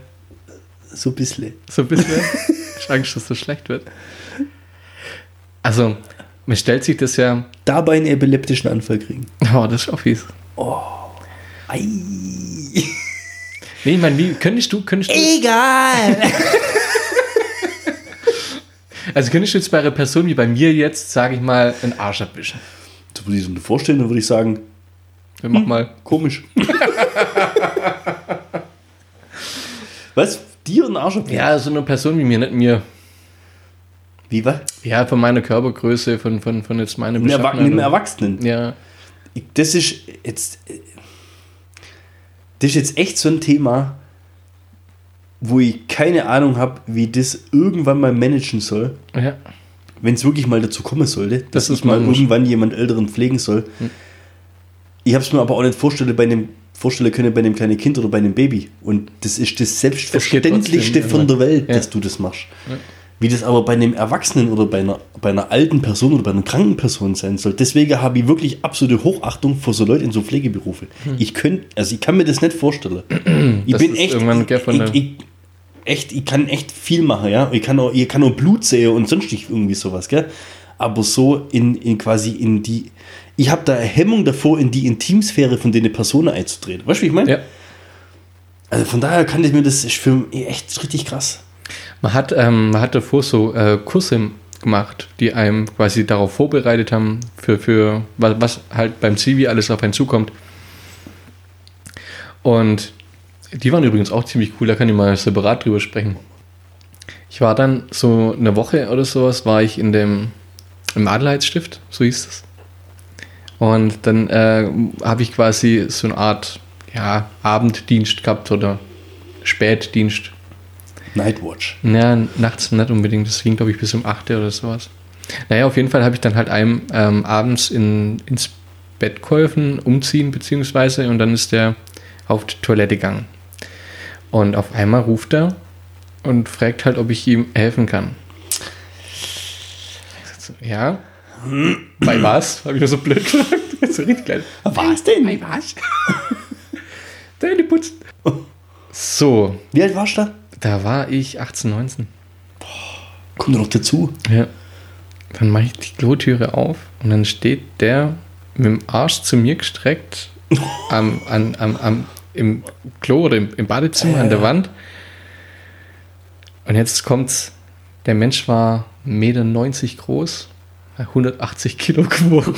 so ein bisschen. so ein bisschen. ich hab Angst, dass das schlecht wird. Also, man stellt sich das ja, Dabei einen epileptischen Anfall kriegen. oh, das ist auch fies. Ei. Nee, ich meine, wie, könntest du, könntest du, Egal. also könntest du jetzt bei einer Person wie bei mir jetzt, sage ich mal, einen Arsch abwischen? so würde ich so vorstellen, dann würde ich sagen, Dann mach mal. komisch. Was? Dir einen Arsch? Ja, so eine Person wie mir, nicht mir. Wie was? Ja, von meiner Körpergröße, von, von, von jetzt meiner Einem, Erwa Beschaffenheit. einem Erwachsenen. Ja, Das ist jetzt. Das ist jetzt echt so ein Thema, wo ich keine Ahnung habe, wie das irgendwann mal managen soll, ja. wenn es wirklich mal dazu kommen sollte, dass Das ich mal irgendwann jemand Älteren pflegen soll. Ich habe es mir aber auch nicht vorstellen, bei einem vorstellen können bei einem kleinen Kind oder bei einem Baby. Und das ist das Selbstverständlichste von ja. der Welt, Ja. dass du das machst. Wie das aber bei einem Erwachsenen oder bei einer, bei einer alten Person oder bei einer kranken Person sein soll. Deswegen habe ich wirklich absolute Hochachtung vor so Leuten in so Pflegeberufe. Ich könnte, also ich kann mir das nicht vorstellen. ich Hm. Das bin echt, ich, echt, ich kann echt viel machen, ja. Ich kann auch, ich kann auch Blut sehen und sonst nicht irgendwie sowas, gell. Aber so in, in quasi in die, ich habe da Hemmung davor, in die Intimsphäre von den Personen einzutreten. Weißt du, wie ich meine? ja. Also von daher kann ich mir das ist für echt richtig krass. Man hat, ähm, man hat davor so äh, Kurse gemacht, die einem quasi darauf vorbereitet haben, für, für was, was halt beim Zivi alles auf einen zukommt. Und die waren übrigens auch ziemlich cool, da kann ich mal separat drüber sprechen. Ich war dann so eine Woche oder sowas, war ich in dem im Adelheidsstift, so hieß es. Und dann äh, habe ich quasi so eine Art ja, Abenddienst gehabt oder Spätdienst. Nightwatch. Ja, nachts nicht unbedingt. Das ging, glaube ich, bis um 8 oder sowas. Naja, auf jeden Fall habe ich dann halt einem ähm, abends in, ins Bett geholfen, umziehen beziehungsweise und dann ist der auf die Toilette gegangen. Und auf einmal ruft er und fragt halt, ob ich ihm helfen kann. So, Ja. Bei was? Habe ich nur so blöd gesagt. so richtig klein. Was denn? Bei was? Zähne putzen. So, Wie alt warst du da? da war ich 18, 19. Kommt noch dazu. Ja. Dann mache ich die Klotüre auf und dann steht der mit dem Arsch zu mir gestreckt am, an, am, am, im Klo oder im, im Badezimmer an der Wand. Und jetzt kommt's. Der Mensch war 1,90 Meter groß, 180 Kilo gewogen.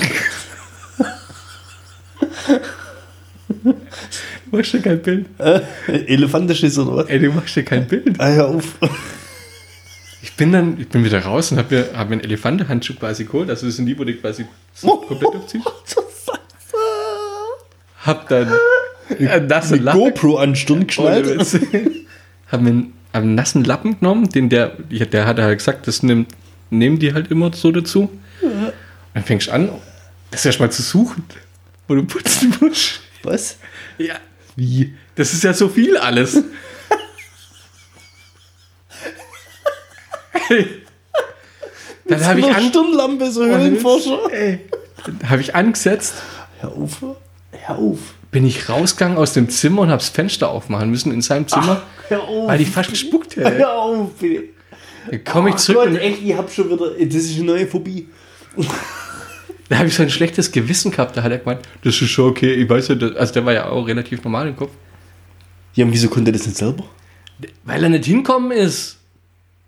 Du machst dir kein Bild. Äh, Elefantisches oder was? Ey, du machst dir kein Bild. Ah, hör auf. Ich bin dann, ich bin wieder raus und habe mir, hab mir einen Elefantenhandschuh quasi geholt. Also das sind die, wo du quasi so komplett durchziehst. Hab dann Eine Lappen, GoPro an Stirn geschnallt. Hab mir einen, einen nassen Lappen genommen, den der, der hat halt gesagt, das nimmt, nehmen die halt immer so dazu. Dann fängst du an, das erstmal zu suchen, wo du putzen musst. Was? Ja. Wie? Das ist ja so viel alles. Dann habe ich, an, Stirnlampe, so Höhlenforscher. ey, dann hab ich angesetzt, Hör auf. Hör auf. Bin ich rausgegangen aus dem Zimmer und habe das Fenster aufmachen müssen in seinem Zimmer, Hör auf. weil ich fast gespuckt hätte. Hör auf, bitte. Dann komme ich Oh zurück Gott, und echt, ich hab schon wieder. Das ist eine neue Phobie. da habe ich so ein schlechtes Gewissen gehabt. Da hat er gemeint, das ist schon okay, ich weiß ja, das, also der war ja auch relativ normal im Kopf. Ja, und wieso konnte er das nicht selber? Weil er nicht hinkommen ist.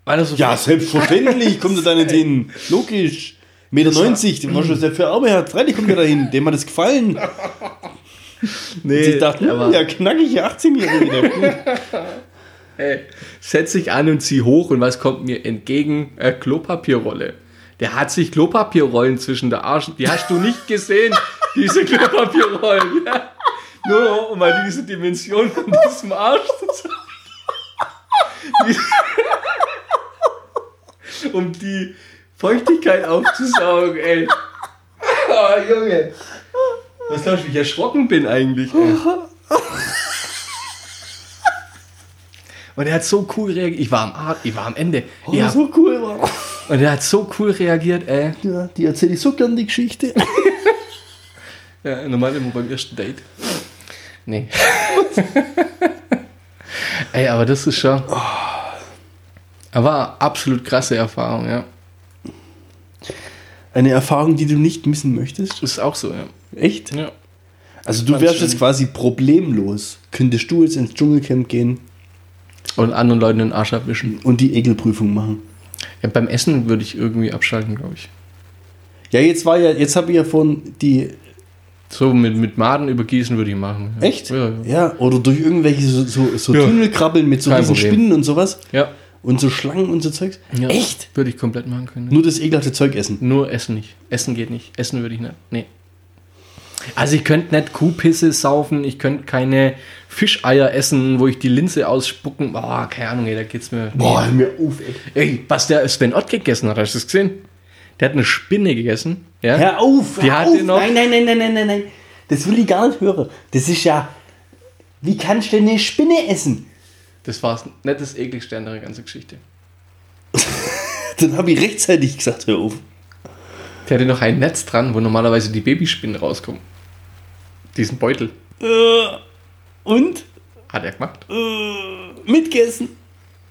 Weil er so Ja, selbstverständlich kommt er da nicht hin. Logisch. Meter 90, den war schon sehr Arme hat. Freilich kommt er da hin. Dem hat es gefallen. nee, Ich dachte, aber- ja, knackige 18-Jährige wieder. Ey, setz dich an und zieh hoch und was kommt mir entgegen? Äh, Klopapierrolle. Der hat sich Klopapierrollen zwischen der Arsch. Die hast du nicht gesehen, diese Klopapierrollen. Ja? Nur um mal diese Dimension von diesem Arsch zu zeigen. Die- um die Feuchtigkeit aufzusaugen, ey. Oh, Junge. Was glaubst du, wie ich erschrocken bin eigentlich, ey? Und er hat so cool reagiert. Ich war am, Ar ich war am Ende. Oh, ja. so cool war. Und er hat so cool reagiert, ey. Ja, die erzähle ich so gern, die Geschichte. Ja, normal immer beim ersten Date. Nee. ey, aber das ist schon. Aber absolut krasse Erfahrung, ja. Eine Erfahrung, die du nicht missen möchtest? Ist auch so, ja. Echt? ja. Also du wärst jetzt quasi problemlos. Könntest du jetzt ins Dschungelcamp gehen Und anderen Leuten den Arsch abwischen. und die Ekelprüfung machen? Ja, beim Essen würde ich irgendwie abschalten, glaube ich. Ja, jetzt war ja, jetzt habe ich ja von die. So mit, mit Maden übergießen würde ich machen. Ja. Echt? Ja, ja. Ja, oder durch irgendwelche so, so, so Ja. Tunnelkrabbeln mit so Kein riesen Problem. Spinnen und sowas. ja. Und so Schlangen und so Zeugs. ja. Echt? Würde ich komplett machen können. Nur das ekelhafte Zeug essen. Nur Essen nicht. Essen geht nicht. Essen würde ich nicht. Nee. Also ich könnte nicht Kuhpisse saufen, ich könnte keine Fischeier essen, wo ich die Linse ausspucken. Boah, keine Ahnung, ey, da geht's mir. Boah, hör mir auf, ey. Ey, was der Sven Ott gegessen hat, hast du das gesehen? Der hat eine Spinne gegessen. Ja? Hör auf, Die hör hat auf. noch- Nein, nein, nein, nein, nein, nein, nein. Das will ich gar nicht hören. Das ist ja. Wie kannst du denn eine Spinne essen? Das war nicht das ekligste an der ganzen Geschichte. Dann habe ich rechtzeitig gesagt, hör auf. Der hatte noch ein Netz dran, wo normalerweise die Babyspinnen rauskommen. Diesen Beutel Äh, und? hat er gemacht. Äh, mitgegessen.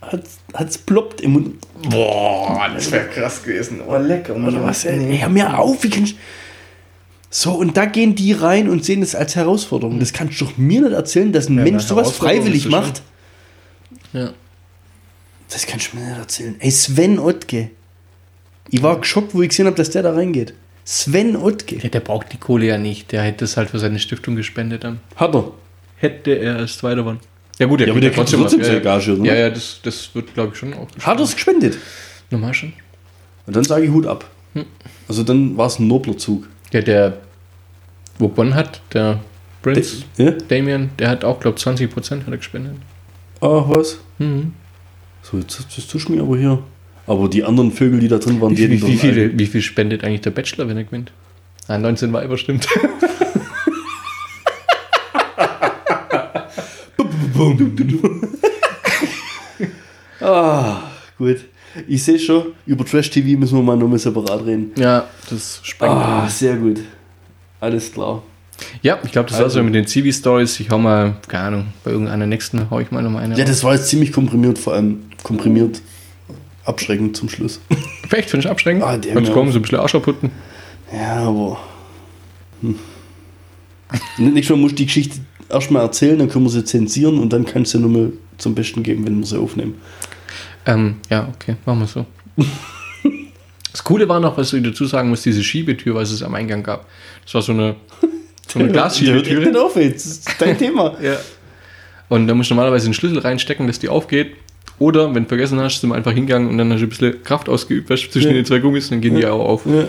Hat's, hat's ploppt im Mund. Boah, das wäre krass gewesen. Oh, lecker. Oder was? Ey, hör mir auf, wie kannst So, und da gehen die rein und sehen das als Herausforderung. Das kannst du doch mir nicht erzählen, dass ein Ja, Mensch sowas freiwillig macht. Ja. Das kannst du mir nicht erzählen. Ey, Sven Ottke. Ich war geschockt, wo ich gesehen habe, dass der da reingeht. Sven Ottke. Ja, der braucht die Kohle ja nicht. Der hätte es halt für seine Stiftung gespendet dann. Hat er. Hätte er als Zweiter gewonnen. Ja gut, Ja, aber der kriegt trotzdem was. seine ja, Gage, oder? ja, ja, das, das wird, glaube ich, schon auch Hat er es gespendet. Normal schon. Und dann sage ich Hut ab. Hm. Also dann war es ein nobler Zug. Ja, der, wo gewonnen hat, der Prince Ja? Damien, der hat auch, glaube ich, 20% hat er gespendet. Ach, was? Mhm. So, jetzt das tust du mir aber hier. Aber die anderen Vögel, die da drin waren, Wie, die wie, wie, viel, wie viel spendet eigentlich der Bachelor, wenn er gewinnt? Ah, 19 war überstimmt. Ah, gut. Ich sehe schon, über Trash TV müssen wir mal nochmal separat reden. ja, das sprengt. Ah, sehr gut. Alles klar. Ja, ich glaube, das war Also- so mit den CV-Stories. Ich hau mal, keine Ahnung, bei irgendeiner nächsten hau ich mal noch mal eine. Ja, raus. das war jetzt ziemlich komprimiert, vor allem komprimiert abschreckend zum Schluss. Vielleicht finde ich abschreckend. Ah, der Jetzt kommen so ein bisschen Arschaputten. Ja, aber. Hm. Nicht schon musst du die Geschichte erstmal erzählen, dann können wir sie zensieren und dann kannst du sie nochmal zum Besten geben, wenn wir sie aufnehmen. Ähm, ja, okay, machen wir so. das Coole war noch, was ich dazu sagen muss, diese Schiebetür, was es am Eingang gab. Das war so eine, so eine hört Glasschiebetür. nicht auf jetzt. Das ist dein Thema. Ja. Und da musst du normalerweise einen Schlüssel reinstecken, dass die aufgeht. Oder, wenn du vergessen hast, sind wir einfach hingegangen und dann hast du ein bisschen Kraft ausgeübt, weißt zwischen Ja. den zwei Gummis, dann gehen die auch auf. Ja.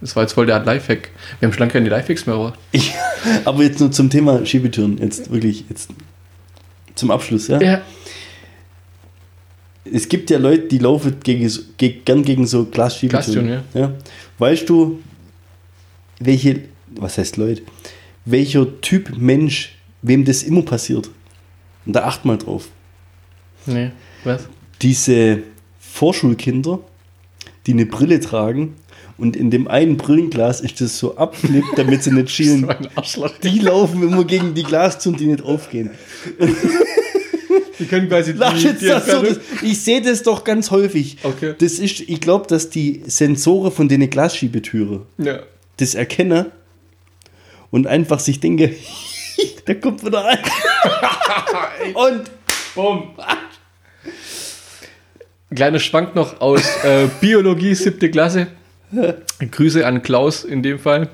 Das war jetzt voll der Art Lifehack. Wir haben schon lange keine Lifehacks mehr, aber. Ich, aber jetzt nur zum Thema Schiebetüren. Jetzt wirklich, jetzt zum Abschluss, ja? Ja. Es gibt ja Leute, die laufen gegen, so- ge- gern gegen so Glasschiebetüren. Glastüren, ja. Weißt du, welche, was heißt Leute, welcher Typ Mensch, wem das immer passiert? Und da acht mal drauf. Nee, was? Diese Vorschulkinder, die eine Brille tragen und in dem einen Brillenglas ist das so abklippt, damit sie nicht schielen. So. Die laufen immer gegen die Glastüren, die nicht aufgehen. Die können quasi Lach jetzt das so, das, ich sehe das doch ganz häufig. Okay. Das ist, ich glaube, dass die Sensoren von den Glasschiebetüren Ja. das erkennen und einfach sich denken, da kommt wieder ein. und Bumm. Kleiner Schwank noch aus äh, Biologie, siebte Klasse. Grüße an Klaus in dem Fall,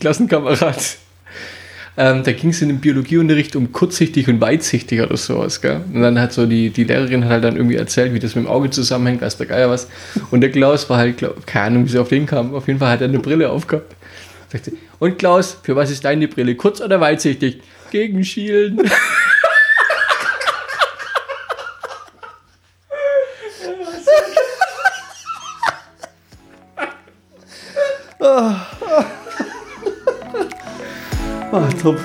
Klassenkamerad. Ähm, da ging es in dem Biologieunterricht um kurzsichtig und weitsichtig oder sowas. Gell? Und dann hat so die, die Lehrerin hat halt dann irgendwie erzählt, wie das mit dem Auge zusammenhängt, weiß der Geier was. Und der Klaus war halt, glaub, keine Ahnung, wie sie auf den kam. Auf jeden Fall hat er eine Brille aufgehabt. Und Klaus, für was ist deine Brille? Kurz oder weitsichtig? Gegen Schielen. Ah, top.